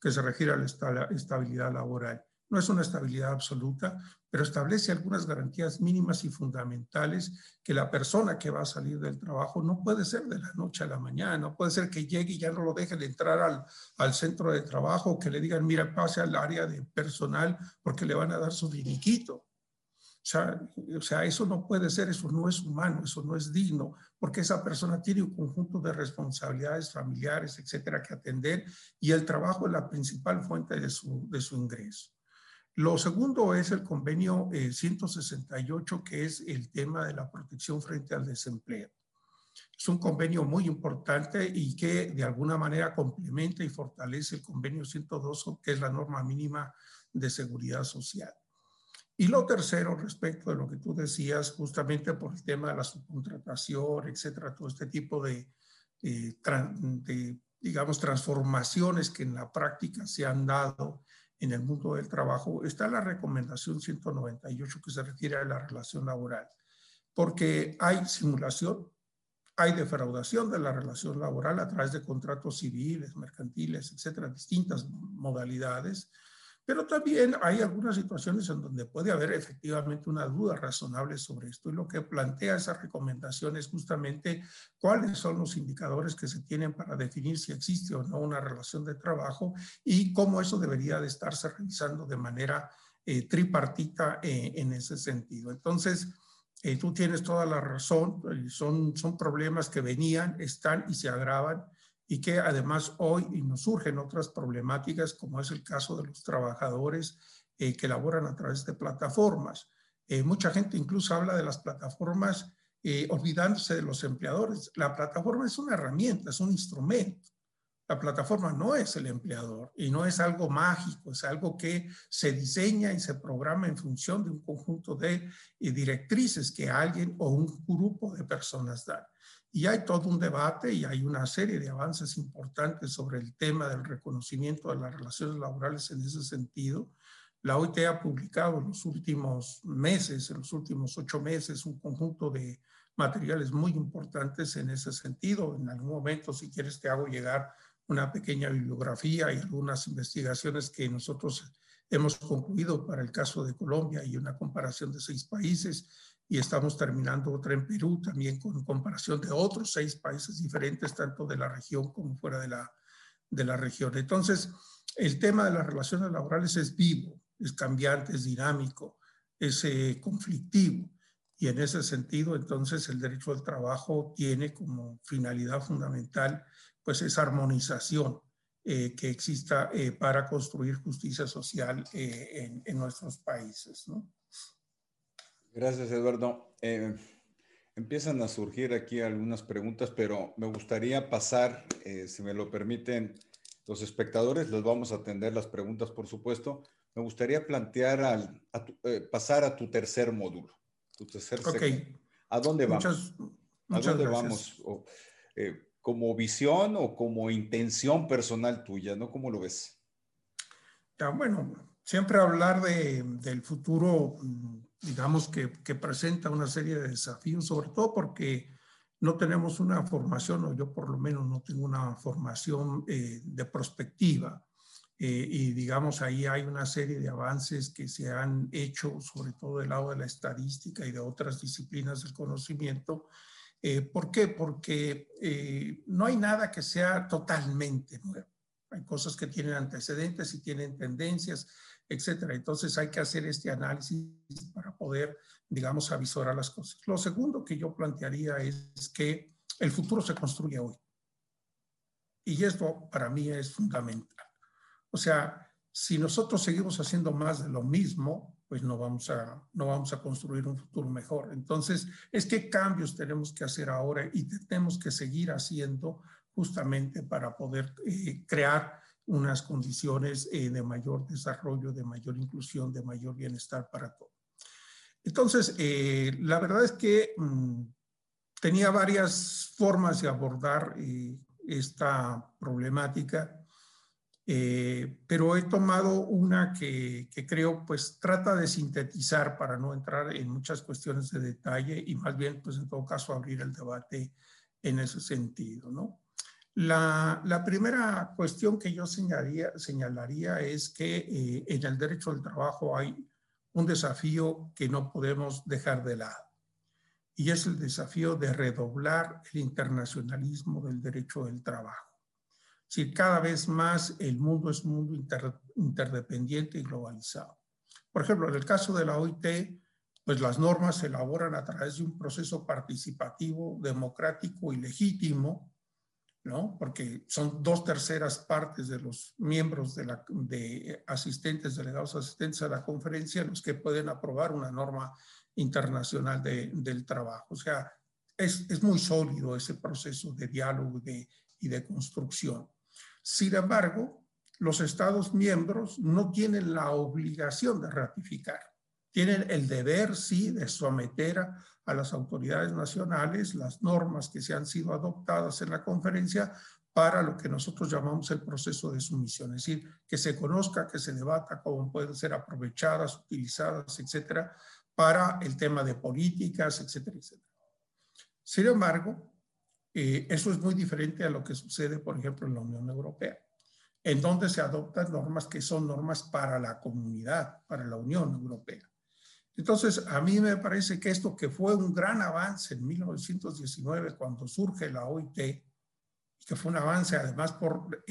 que se refiere a la estabilidad laboral. No es una estabilidad absoluta, pero establece algunas garantías mínimas y fundamentales que la persona que va a salir del trabajo no puede ser de la noche a la mañana, no puede ser que llegue y ya no lo dejen entrar al, al centro de trabajo, que le digan, mira, pase al área de personal porque le van a dar su diniquito. O sea, o sea, eso no puede ser, eso no es humano, eso no es digno, porque esa persona tiene un conjunto de responsabilidades familiares, etcétera, que atender y el trabajo es la principal fuente de su, de su ingreso. Lo segundo es el convenio 168, eh, que es el tema de la protección frente al desempleo. Es un convenio muy importante y que de alguna manera complementa y fortalece el convenio 102, que es la norma mínima de seguridad social. Y lo tercero, respecto de lo que tú decías, justamente por el tema de la subcontratación, etcétera, todo este tipo de, eh, de digamos, transformaciones que en la práctica se han dado en el mundo del trabajo, está la recomendación 198 que se refiere a la relación laboral, porque hay simulación, hay defraudación de la relación laboral a través de contratos civiles, mercantiles, etcétera, distintas modalidades, pero también hay algunas situaciones en donde puede haber efectivamente una duda razonable sobre esto y lo que plantea esa recomendación es justamente cuáles son los indicadores que se tienen para definir si existe o no una relación de trabajo y cómo eso debería de estarse revisando de manera eh, tripartita eh, en ese sentido. Entonces, eh, tú tienes toda la razón, son, son problemas que venían, están y se agravan y que además hoy nos surgen otras problemáticas, como es el caso de los trabajadores eh, que laboran a través de plataformas. Eh, mucha gente incluso habla de las plataformas eh, olvidándose de los empleadores. La plataforma es una herramienta, es un instrumento. La plataforma no es el empleador y no es algo mágico, es algo que se diseña y se programa en función de un conjunto de directrices que alguien o un grupo de personas dan. Y hay todo un debate y hay una serie de avances importantes sobre el tema del reconocimiento de las relaciones laborales en ese sentido. La OIT ha publicado en los últimos meses, en los últimos ocho meses, un conjunto de materiales muy importantes en ese sentido. En algún momento, si quieres, te hago llegar una pequeña bibliografía y algunas investigaciones que nosotros hemos concluido para el caso de Colombia y una comparación de seis países y estamos terminando otra en Perú también con comparación de otros seis países diferentes, tanto de la región como fuera de la, de la región. Entonces, el tema de las relaciones laborales es vivo, es cambiante, es dinámico, es eh, conflictivo. Y en ese sentido, entonces, el derecho al trabajo tiene como finalidad fundamental, pues, esa armonización eh, que exista eh, para construir justicia social en, en, nuestros países, ¿no? Gracias, Eduardo. Eh, empiezan a surgir aquí algunas preguntas, pero me gustaría pasar, eh, si me lo permiten los espectadores, les vamos a atender las preguntas, por supuesto. Me gustaría plantear, al, eh, pasar a tu tercer módulo, tu tercer ¿A dónde vamos? ¿A dónde vamos? ¿Como visión o como intención personal tuya? ¿no? ¿Cómo lo ves? Ya, bueno, siempre hablar de, del futuro mm, digamos que, que, presenta una serie de desafíos, sobre todo porque no tenemos una formación, o yo por lo menos no tengo una formación eh, de prospectiva. Eh, y digamos, ahí hay una serie de avances que se han hecho, sobre todo del lado de la estadística y de otras disciplinas del conocimiento. Eh, ¿Por qué? Porque no hay nada que sea totalmente nuevo. Hay cosas que tienen antecedentes y tienen tendencias, etcétera. Entonces hay que hacer este análisis para poder, digamos, avisorar las cosas. Lo segundo que yo plantearía es que el futuro se construye hoy. Y esto para mí es fundamental. O sea, si nosotros seguimos haciendo más de lo mismo, pues no vamos a, no vamos a construir un futuro mejor. Entonces, es qué cambios tenemos que hacer ahora y tenemos que seguir haciendo justamente para poder eh, crear unas condiciones eh, de mayor desarrollo, de mayor inclusión, de mayor bienestar para todos. Entonces, eh, la verdad es que mm, tenía varias formas de abordar esta problemática eh, pero he tomado una que, creo pues trata de sintetizar para no entrar en muchas cuestiones de detalle y más bien pues en todo caso abrir el debate en ese sentido, ¿no? La, primera cuestión que yo señalaría, es que eh, en el derecho al trabajo hay un desafío que no podemos dejar de lado y es el desafío de redoblar el internacionalismo del derecho del trabajo si cada vez más el mundo es un mundo interdependiente y globalizado. Por ejemplo, en el caso de la OIT, pues las normas se elaboran a través de un proceso participativo, democrático y legítimo, ¿no? Porque son dos terceras partes de los miembros de, la, asistentes, delegados asistentes a la conferencia, los que pueden aprobar una norma internacional de, del trabajo. O sea, es, es, muy sólido ese proceso de diálogo y de construcción. Sin embargo, los Estados miembros no tienen la obligación de ratificar. Tienen el deber, sí, de someter a, las autoridades nacionales las normas que se han sido adoptadas en la conferencia para lo que nosotros llamamos el proceso de sumisión, es decir, que se conozca, que se debata cómo pueden ser aprovechadas, utilizadas, etcétera, para el tema de políticas, etcétera, etcétera. Sin embargo, eh, eso es muy diferente a lo que sucede, por ejemplo, en la Unión Europea, en donde se adoptan normas que son normas para la comunidad, para la Unión Europea. Entonces, a mí me parece que esto que fue un gran avance en 1919, cuando surge la OIT, que fue un avance además por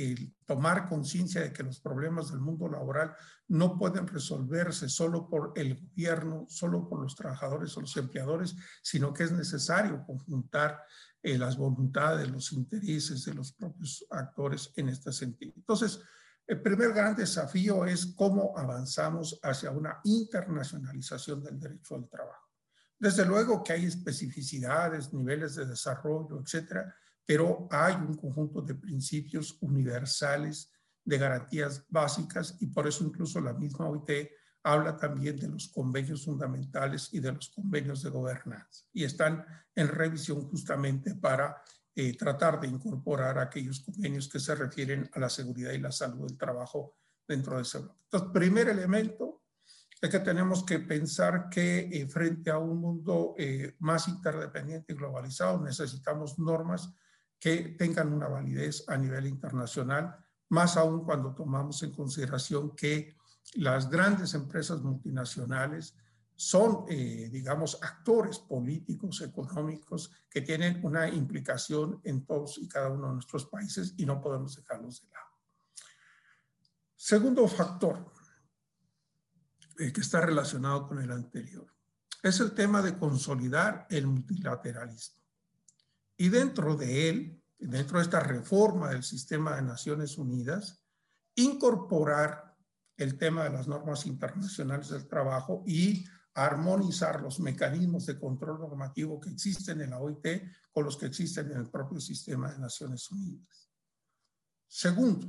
tomar conciencia de que los problemas del mundo laboral no pueden resolverse solo por el gobierno, solo por los trabajadores o los empleadores, sino que es necesario conjuntar eh, las voluntades, los intereses de los propios actores en este sentido. Entonces, el primer gran desafío es cómo avanzamos hacia una internacionalización del derecho al trabajo. Desde luego que hay especificidades, niveles de desarrollo, etcétera, pero hay un conjunto de principios universales, de garantías básicas, y por eso incluso la misma OIT habla también de los convenios fundamentales y de los convenios de gobernanza y están en revisión justamente para eh, tratar de incorporar aquellos convenios que se refieren a la seguridad y la salud del trabajo dentro de ese bloque. Entonces, primer elemento es que tenemos que pensar que eh, frente a un mundo eh, más interdependiente y globalizado necesitamos normas que tengan una validez a nivel internacional, más aún cuando tomamos en consideración que las grandes empresas multinacionales son, eh, digamos, actores políticos, económicos, que tienen una implicación en todos y cada uno de nuestros países y no podemos dejarlos de lado. Segundo factor eh, que está relacionado con el anterior es el tema de consolidar el multilateralismo. Y dentro de él, dentro de esta reforma del sistema de Naciones Unidas, incorporar el tema de las normas internacionales del trabajo y armonizar los mecanismos de control normativo que existen en la OIT con los que existen en el propio sistema de Naciones Unidas. Segundo,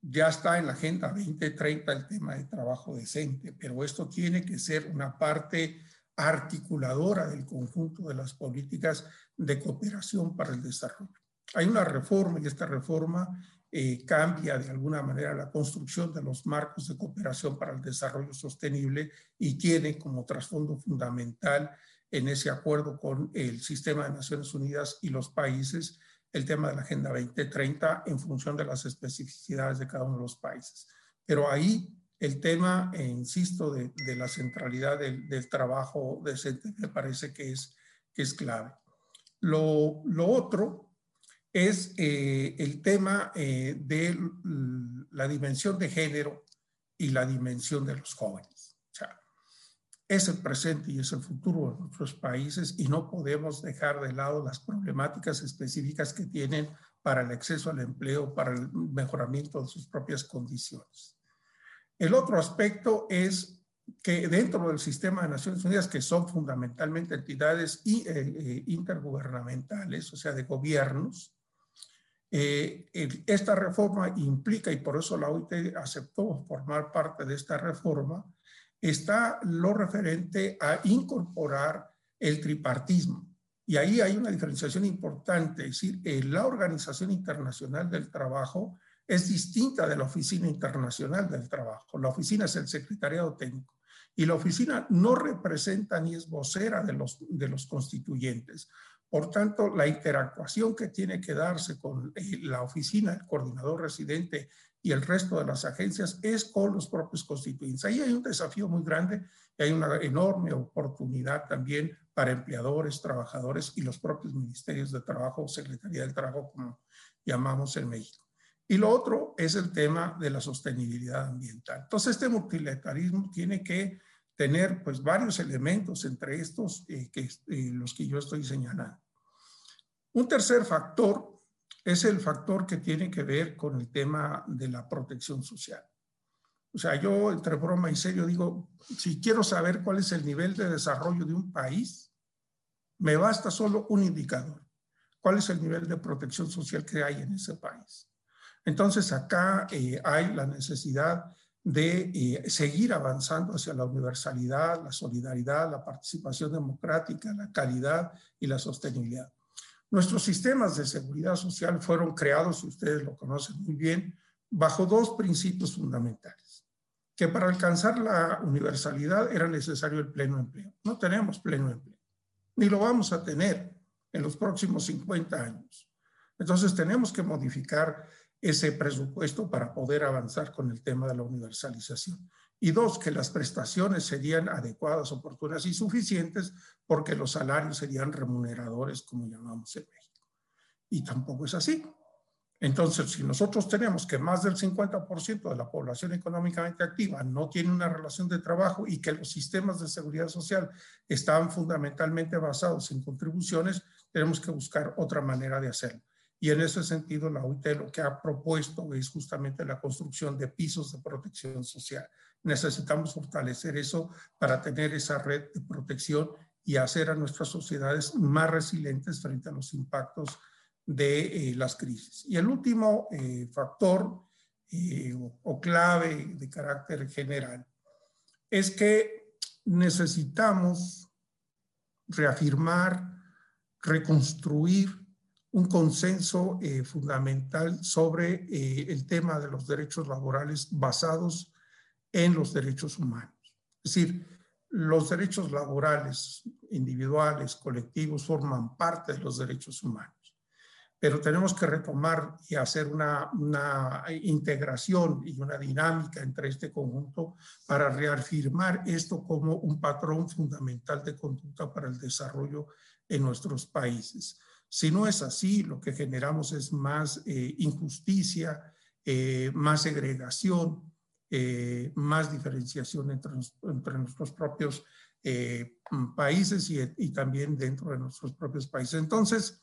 ya está en la Agenda 2030 el tema de trabajo decente, pero esto tiene que ser una parte articuladora del conjunto de las políticas de cooperación para el desarrollo. Hay una reforma y esta reforma eh, cambia de alguna manera la construcción de los marcos de cooperación para el desarrollo sostenible y tiene como trasfondo fundamental en ese acuerdo con el sistema de Naciones Unidas y los países el tema de la Agenda 2030 en función de las especificidades de cada uno de los países. Pero ahí el tema, eh, insisto, de, la centralidad del, trabajo decente me parece que es, que es clave. Lo, lo otro es eh, el tema eh, de la dimensión de género y la dimensión de los jóvenes. O sea, es el presente y es el futuro de nuestros países y no podemos dejar de lado las problemáticas específicas que tienen para el acceso al empleo, para el mejoramiento de sus propias condiciones. El otro aspecto es que dentro del sistema de Naciones Unidas, que son fundamentalmente entidades eh, eh, intergubernamentales, o sea, de gobiernos, eh, esta reforma implica, y por eso la OIT aceptó formar parte de esta reforma, está lo referente a incorporar el tripartismo. Y ahí hay una diferenciación importante, es decir, la Organización Internacional del Trabajo es distinta de la Oficina Internacional del Trabajo. La oficina es el Secretariado Técnico y la oficina no representa ni es vocera de los, de los constituyentes. Por tanto, la interactuación que tiene que darse con eh, la oficina, el coordinador residente y el resto de las agencias es con los propios constituyentes. Ahí hay un desafío muy grande y hay una enorme oportunidad también para empleadores, trabajadores y los propios ministerios de trabajo Secretaría del Trabajo, como llamamos en México. Y lo otro es el tema de la sostenibilidad ambiental. Entonces, este multilateralismo tiene que tener pues varios elementos entre estos eh, que, eh, los que yo estoy señalando. Un tercer factor es el factor que tiene que ver con el tema de la protección social. O sea, yo entre broma y serio digo, si quiero saber cuál es el nivel de desarrollo de un país, me basta solo un indicador. ¿Cuál es el nivel de protección social que hay en ese país? Entonces acá eh, hay la necesidad de eh, seguir avanzando hacia la universalidad, la solidaridad, la participación democrática, la calidad y la sostenibilidad. Nuestros sistemas de seguridad social fueron creados, si ustedes lo conocen muy bien, bajo dos principios fundamentales, que para alcanzar la universalidad era necesario el pleno empleo. No tenemos pleno empleo, ni lo vamos a tener en los próximos 50 años. Entonces tenemos que modificar ese presupuesto para poder avanzar con el tema de la universalización. Y dos, que las prestaciones serían adecuadas, oportunas y suficientes porque los salarios serían remuneradores, como llamamos en México. Y tampoco es así. Entonces, si nosotros tenemos que más del 50% de la población económicamente activa no tiene una relación de trabajo y que los sistemas de seguridad social están fundamentalmente basados en contribuciones, tenemos que buscar otra manera de hacerlo. Y en ese sentido, la OIT lo que ha propuesto es justamente la construcción de pisos de protección social. Necesitamos fortalecer eso para tener esa red de protección y hacer a nuestras sociedades más resilientes frente a los impactos de eh, las crisis. Y el último eh, factor eh, o clave de carácter general es que necesitamos reafirmar, reconstruir un consenso eh, fundamental sobre eh, el tema de los derechos laborales basados en los derechos humanos. Es decir, los derechos laborales individuales, colectivos, forman parte de los derechos humanos. Pero tenemos que retomar y hacer una, una integración y una dinámica entre este conjunto para reafirmar esto como un patrón fundamental de conducta para el desarrollo en nuestros países. Si no es así, lo que generamos es más eh, injusticia, eh, más segregación, eh, más diferenciación entre, entre nuestros propios países y, y, también dentro de nuestros propios países. Entonces,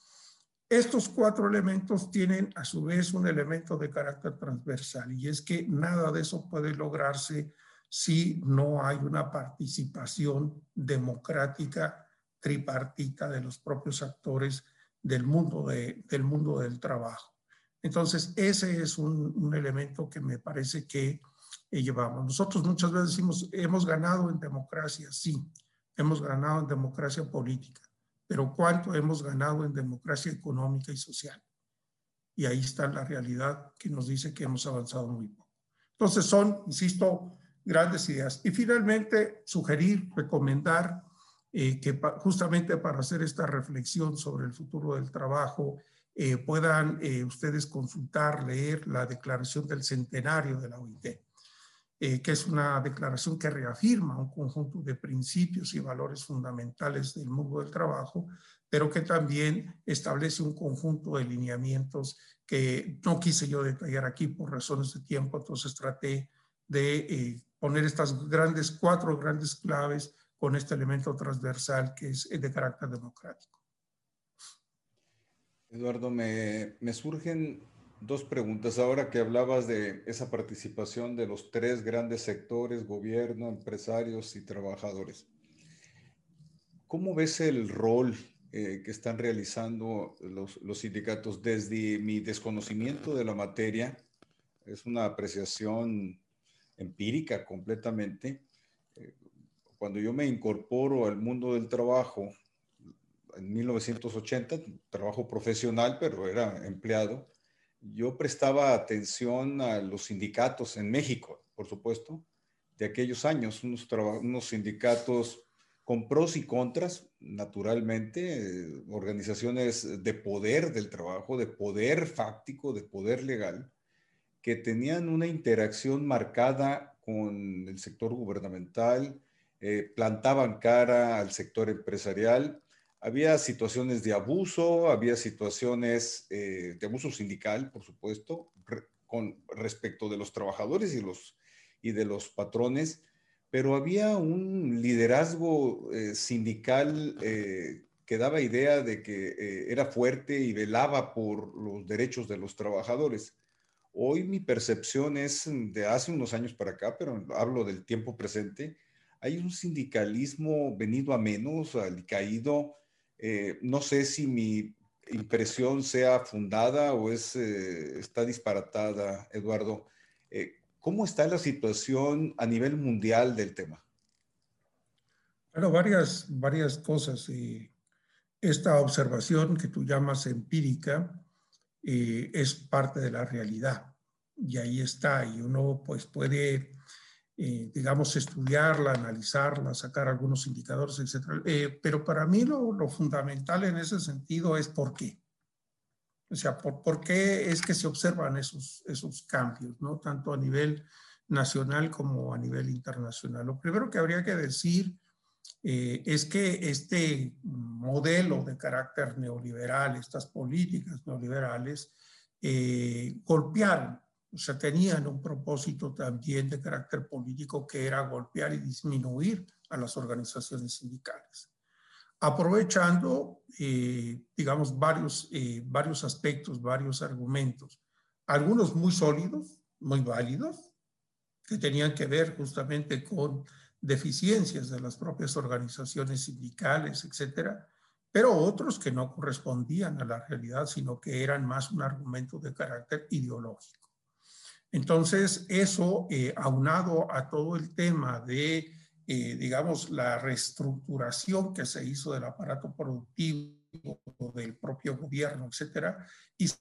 estos cuatro elementos tienen a su vez un elemento de carácter transversal y es que nada de eso puede lograrse si no hay una participación democrática tripartita de los propios actores del mundo, de, del, mundo del trabajo. Entonces, ese es un, elemento que me parece que eh, llevamos. Nosotros muchas veces decimos, hemos ganado en democracia, sí, hemos ganado en democracia política, pero ¿cuánto hemos ganado en democracia económica y social? Y ahí está la realidad que nos dice que hemos avanzado muy poco. Entonces, son, insisto, grandes ideas. Y finalmente, sugerir, recomendar eh, que justamente para hacer esta reflexión sobre el futuro del trabajo eh, puedan eh, ustedes consultar, leer la declaración del centenario de la OIT, que es una declaración que reafirma un conjunto de principios y valores fundamentales del mundo del trabajo, pero que también establece un conjunto de lineamientos que no quise yo detallar aquí por razones de tiempo, entonces traté de poner estas grandes, cuatro grandes claves con este elemento transversal que es de carácter democrático. Eduardo, me, me surgen dos preguntas. Ahora que hablabas de esa participación de los tres grandes sectores, gobierno, empresarios y trabajadores. ¿Cómo ves el rol eh, que están realizando los, los, sindicatos desde mi desconocimiento de la materia? Es una apreciación empírica completamente. Eh, cuando yo me incorporo al mundo del trabajo en 1980, trabajo profesional, pero era empleado, yo prestaba atención a los sindicatos en México, por supuesto, de aquellos años, unos, unos sindicatos con pros y contras, naturalmente, organizaciones de poder del trabajo, de poder fáctico, de poder legal, que tenían una interacción marcada con el sector gubernamental, eh, plantaban cara al sector empresarial había situaciones de abuso, había situaciones eh, de abuso sindical, por supuesto, con respecto de los trabajadores y, los, y de los patrones, pero había un liderazgo eh, sindical que daba idea de que era fuerte y velaba por los derechos de los trabajadores. Hoy mi percepción es de hace unos años para acá, pero hablo del tiempo presente, hay un sindicalismo venido a menos, caído, eh, no sé si mi impresión sea fundada o es, eh, está disparatada, Eduardo. Eh, ¿Cómo está la situación a nivel mundial del tema? Bueno, varias, varias cosas. esta observación que tú llamas empírica es parte de la realidad y ahí está y uno pues puede eh, digamos, estudiarla, analizarla, sacar algunos indicadores, etc. Eh, pero para mí lo, lo, fundamental en ese sentido es por qué. O sea, por, por qué es que se observan esos, esos cambios, ¿no? Tanto a nivel nacional como a nivel internacional. Lo primero que habría que decir eh, es que este modelo de carácter neoliberal, estas políticas neoliberales, golpearon o sea, tenían un propósito también de carácter político que era golpear y disminuir a las organizaciones sindicales, aprovechando, eh, digamos, varios, eh, varios aspectos, varios argumentos, algunos muy sólidos, muy válidos, que tenían que ver justamente con deficiencias de las propias organizaciones sindicales, etcétera, pero otros que no correspondían a la realidad, sino que eran más un argumento de carácter ideológico. Entonces, eso eh, aunado a todo el tema de, eh, digamos, la reestructuración que se hizo del aparato productivo, del propio gobierno, etcétera, hizo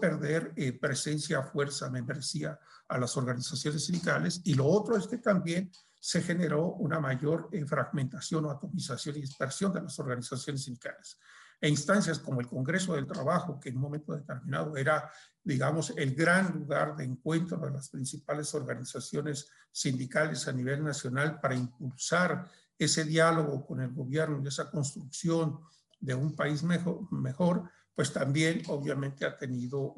perder eh, presencia, fuerza, membresía a las organizaciones sindicales. Y lo otro es que también se generó una mayor fragmentación o atomización y dispersión de las organizaciones sindicales e instancias como el Congreso del Trabajo, que en un momento determinado era, digamos, el gran lugar de encuentro de las principales organizaciones sindicales a nivel nacional para impulsar ese diálogo con el gobierno y esa construcción de un país mejor, mejor pues también obviamente ha tenido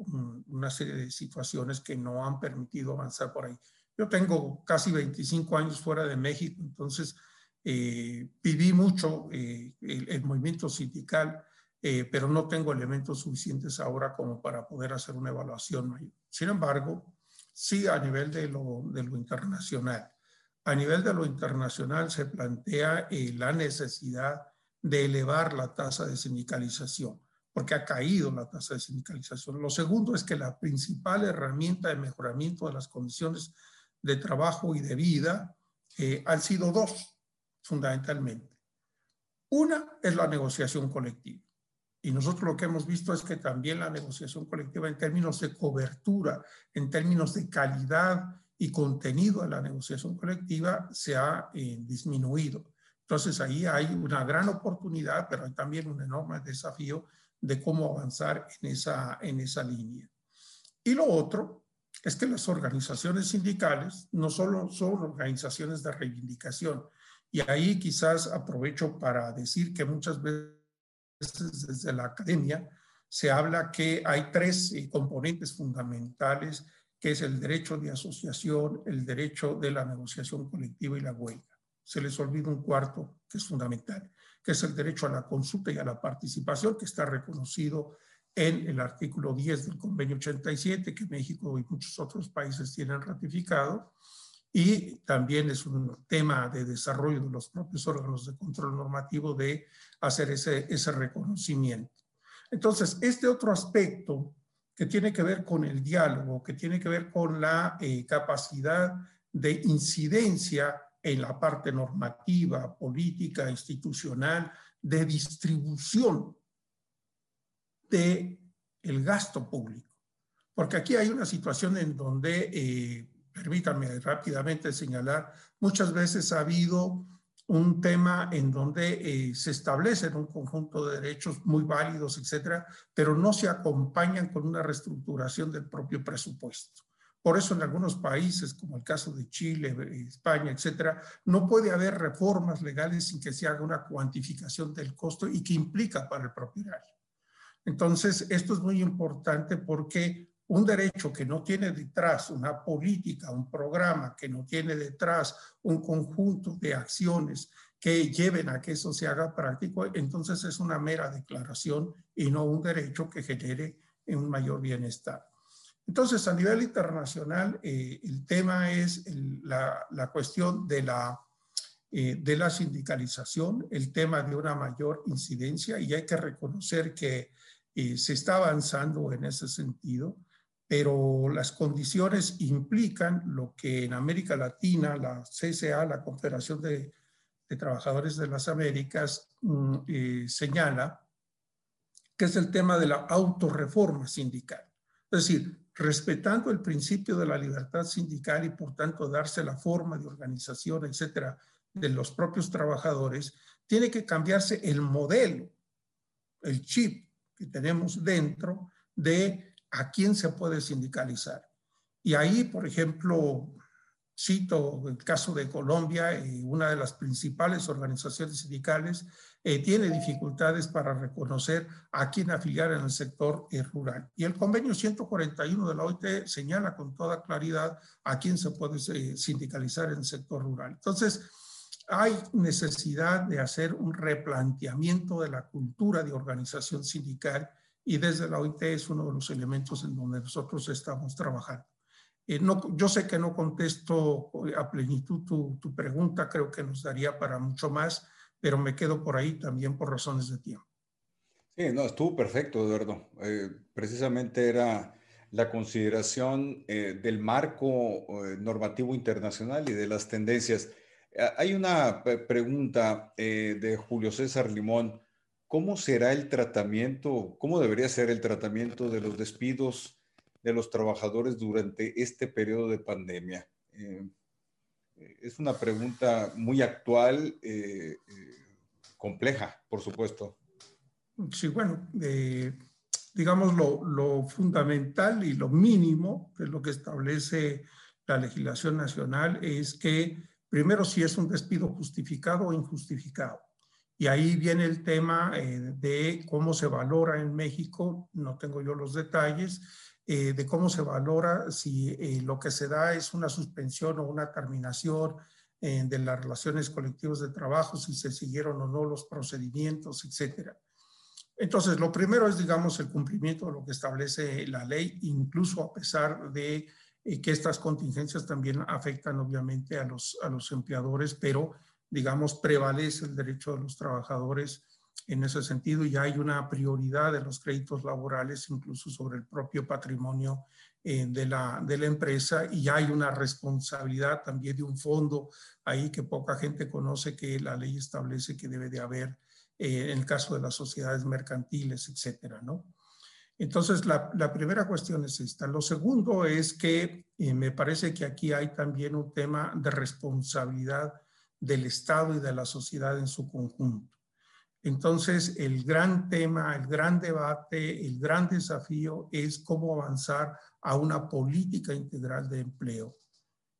una serie de situaciones que no han permitido avanzar por ahí. Yo tengo casi 25 años fuera de México, entonces eh, viví mucho eh, el, movimiento sindical, eh, pero no tengo elementos suficientes ahora como para poder hacer una evaluación mayor. Sin embargo, sí a nivel de lo, de lo internacional. A nivel de lo internacional se plantea la necesidad de elevar la tasa de sindicalización, porque ha caído la tasa de sindicalización. Lo segundo es que la principal herramienta de mejoramiento de las condiciones de trabajo y de vida han sido dos fundamentalmente. Una es la negociación colectiva. Y nosotros lo que hemos visto es que también la negociación colectiva en términos de cobertura, en términos de calidad y contenido de la negociación colectiva se ha eh, disminuido. Entonces ahí hay una gran oportunidad, pero hay también un enorme desafío de cómo avanzar en esa, en esa línea. Y lo otro es que las organizaciones sindicales no solo son organizaciones de reivindicación, y ahí quizás aprovecho para decir que muchas veces desde la academia se habla que hay tres eh, componentes fundamentales, que es el derecho de asociación, el derecho de la negociación colectiva y la huelga. se les olvida un cuarto que es fundamental, que es el derecho a la consulta y a la participación, que está reconocido en el artículo 10 del convenio 87, que México y muchos otros países tienen ratificado, y también es un tema de desarrollo de los propios órganos de control normativo de hacer ese, ese reconocimiento. Entonces, este otro aspecto que tiene que ver con el diálogo, que tiene que ver con la eh, capacidad de incidencia en la parte normativa, política, institucional, de distribución de el gasto público. Porque aquí hay una situación en donde, eh, permítanme rápidamente señalar, muchas veces ha habido un tema en donde eh, se establecen un conjunto de derechos muy válidos, etcétera, pero no se acompañan con una reestructuración del propio presupuesto. Por eso en algunos países, como el caso de Chile, España, etcétera, no puede haber reformas legales sin que se haga una cuantificación del costo y que implica para el propietario. Entonces, esto es muy importante porque un derecho que no tiene detrás una política, un programa, que no tiene detrás un conjunto de acciones que lleven a que eso se haga práctico, entonces es una mera declaración y no un derecho que genere un mayor bienestar. Entonces, a nivel internacional, eh, el tema es la, cuestión de la, eh, de la sindicalización, el tema de una mayor incidencia, y hay que reconocer que eh, se está avanzando en ese sentido pero las condiciones implican lo que en América Latina la CSA, la Confederación de, Trabajadores de las Américas, mm, eh, señala, que es el tema de la autorreforma sindical. Es decir, respetando el principio de la libertad sindical y por tanto darse la forma de organización, etcétera, de los propios trabajadores, tiene que cambiarse el modelo, el chip que tenemos dentro de a quién se puede sindicalizar. Y ahí, por ejemplo, cito el caso de Colombia, eh, una de las principales organizaciones sindicales eh, tiene dificultades para reconocer a quién afiliar en el sector eh, rural. Y el convenio 141 de la OIT señala con toda claridad a quién se puede sindicalizar en el sector rural. Entonces, hay necesidad de hacer un replanteamiento de la cultura de organización sindical y desde la OIT es uno de los elementos en donde nosotros estamos trabajando. Eh, no, yo sé que no contesto a plenitud tu, tu, pregunta, creo que nos daría para mucho más, pero me quedo por ahí también por razones de tiempo. Sí, no, estuvo perfecto, Eduardo. Eh, precisamente era la consideración eh, del marco normativo internacional y de las tendencias. Hay una pregunta de Julio César Limón ¿cómo será el tratamiento, cómo debería ser el tratamiento de los despidos de los trabajadores durante este periodo de pandemia? Eh, es una pregunta muy actual, eh, eh, compleja, por supuesto. Sí, bueno, digamos lo, lo, fundamental y lo mínimo, que es lo que establece la legislación nacional, es que primero si es un despido justificado o injustificado. Y ahí viene el tema eh, de cómo se valora en México, no tengo yo los detalles, eh, de cómo se valora si eh, lo que se da es una suspensión o una terminación de las relaciones colectivas de trabajo, si se siguieron o no los procedimientos, etcétera. Entonces, lo primero es, digamos, el cumplimiento de lo que establece la ley, incluso a pesar de que estas contingencias también afectan obviamente a los, a los empleadores, pero digamos, prevalece el derecho de los trabajadores en ese sentido y hay una prioridad de los créditos laborales incluso sobre el propio patrimonio eh, de, la, de la empresa y hay una responsabilidad también de un fondo ahí que poca gente conoce que la ley establece que debe de haber eh, en el caso de las sociedades mercantiles, etcétera, ¿no? Entonces, la, primera cuestión es esta. Lo segundo es que eh, me parece que aquí hay también un tema de responsabilidad del Estado y de la sociedad en su conjunto. Entonces, el gran tema, el gran debate, el gran desafío es cómo avanzar a una política integral de empleo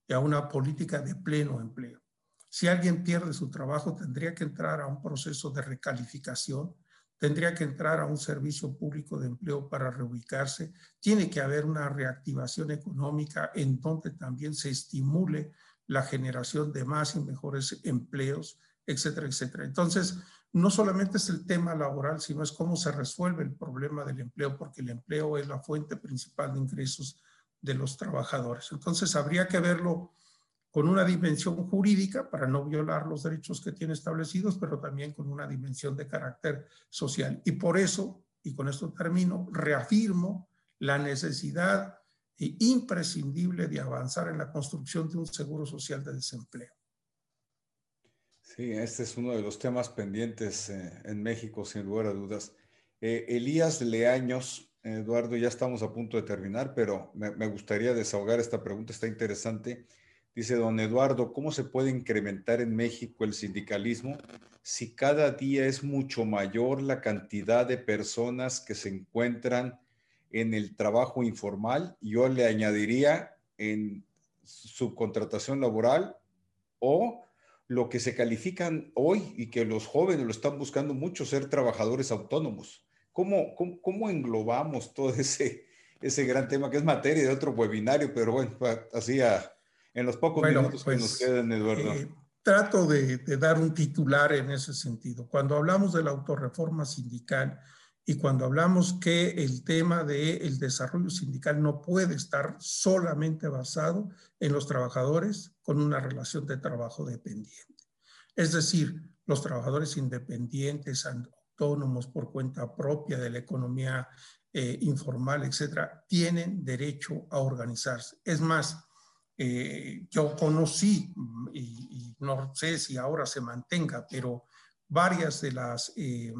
y a una política de pleno empleo. Si alguien pierde su trabajo, tendría que entrar a un proceso de recalificación, tendría que entrar a un servicio público de empleo para reubicarse, tiene que haber una reactivación económica en donde también se estimule la generación de más y mejores empleos, etcétera, etcétera. Entonces, no solamente es el tema laboral, sino es cómo se resuelve el problema del empleo, porque el empleo es la fuente principal de ingresos de los trabajadores. Entonces, habría que verlo con una dimensión jurídica para no violar los derechos que tiene establecidos, pero también con una dimensión de carácter social. Y por eso, y con esto termino, reafirmo la necesidad imprescindible de avanzar en la construcción de un seguro social de desempleo. Sí, este es uno de los temas pendientes eh, en México, sin lugar a dudas. Eh, Elías Leaños, Eduardo, ya estamos a punto de terminar, pero me, me, gustaría desahogar esta pregunta, está interesante. Dice don Eduardo, ¿cómo se puede incrementar en México el sindicalismo si cada día es mucho mayor la cantidad de personas que se encuentran en el trabajo informal? Yo le añadiría en subcontratación laboral o lo que se califican hoy y que los jóvenes lo están buscando mucho, ser trabajadores autónomos. ¿Cómo, cómo, englobamos todo ese, ese gran tema que es materia de otro webinario? Pero bueno, así en los pocos minutos que nos pues, quedan, Eduardo. Eh, trato de, de, dar un titular en ese sentido. Cuando hablamos de la autorreforma sindical y cuando hablamos que el tema del el desarrollo sindical no puede estar solamente basado en los trabajadores con una relación de trabajo dependiente. Es decir, los trabajadores independientes, autónomos por cuenta propia de la economía eh, informal, etcétera, tienen derecho a organizarse. Es más, eh, yo conocí, y, no sé si ahora se mantenga, pero varias de las... Eh,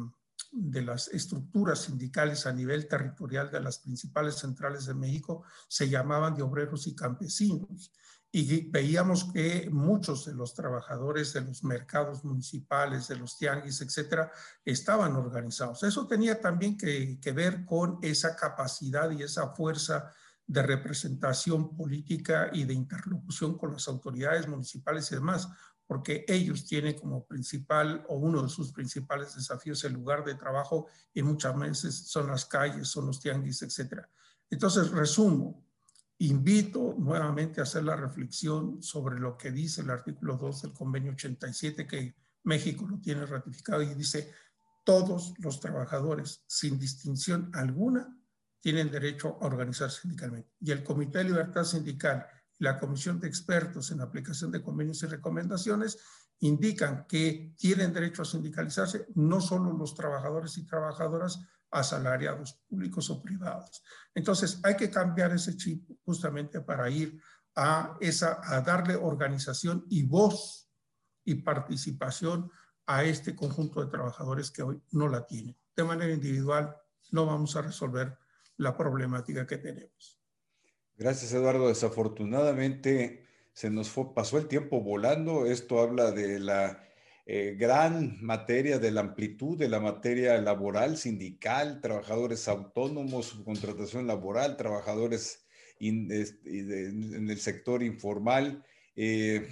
de las estructuras sindicales a nivel territorial de las principales centrales de México se llamaban de obreros y campesinos. Y veíamos que muchos de los trabajadores de los mercados municipales, de los tianguis, etcétera, estaban organizados. Eso tenía también que, que ver con esa capacidad y esa fuerza de representación política y de interlocución con las autoridades municipales y demás, porque ellos tienen como principal o uno de sus principales desafíos el lugar de trabajo y muchas veces son las calles, son los tianguis, etc. Entonces, resumo, invito nuevamente a hacer la reflexión sobre lo que dice el artículo 2 del convenio 87 que México lo tiene ratificado y dice, todos los trabajadores, sin distinción alguna, tienen derecho a organizarse sindicalmente. Y el Comité de Libertad Sindical la Comisión de Expertos en Aplicación de Convenios y Recomendaciones indican que tienen derecho a sindicalizarse no solo los trabajadores y trabajadoras asalariados públicos o privados. Entonces, hay que cambiar ese chip justamente para ir a, esa, a darle organización y voz y participación a este conjunto de trabajadores que hoy no la tienen. De manera individual, no vamos a resolver la problemática que tenemos. Gracias, Eduardo. Desafortunadamente se nos pasó el tiempo volando. Esto habla de la eh, gran materia, de la amplitud de la materia laboral, sindical, trabajadores autónomos, contratación laboral, trabajadores en el sector informal. Eh,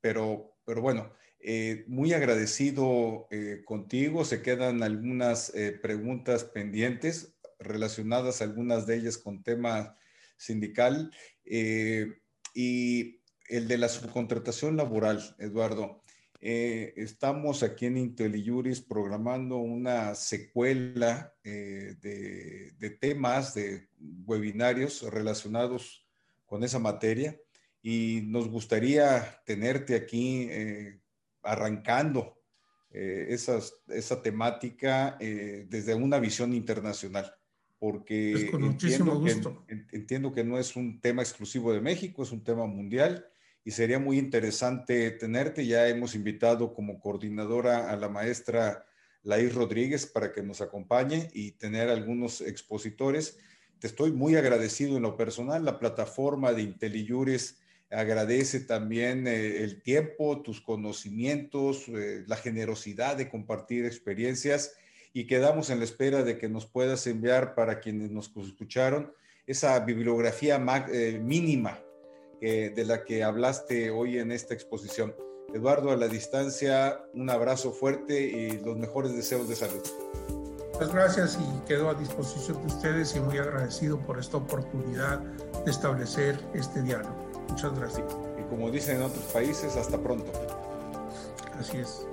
pero, pero bueno, eh, muy agradecido contigo. Se quedan algunas preguntas pendientes relacionadas, algunas de ellas con tema sindical. Eh, y el de la subcontratación laboral, Eduardo. Eh, estamos aquí en IntelliJuris programando una secuela eh, de, de, temas, de webinarios relacionados con esa materia y nos gustaría tenerte aquí arrancando esas, esa temática desde una visión internacional porque entiendo, Que, entiendo que no es un tema exclusivo de México, es un tema mundial y sería muy interesante tenerte. Ya hemos invitado como coordinadora a la maestra Laís Rodríguez para que nos acompañe y tener algunos expositores. Te estoy muy agradecido en lo personal. La plataforma de IntelliJuris agradece también eh, el tiempo, tus conocimientos, eh, la generosidad de compartir experiencias y quedamos en la espera de que nos puedas enviar para quienes nos escucharon esa bibliografía eh, mínima de la que hablaste hoy en esta exposición. Eduardo, a la distancia, un abrazo fuerte y los mejores deseos de salud. Muchas gracias y quedo a disposición de ustedes y muy agradecido por esta oportunidad de establecer este diálogo. Muchas gracias. Y como dicen en otros países, hasta pronto. Así es.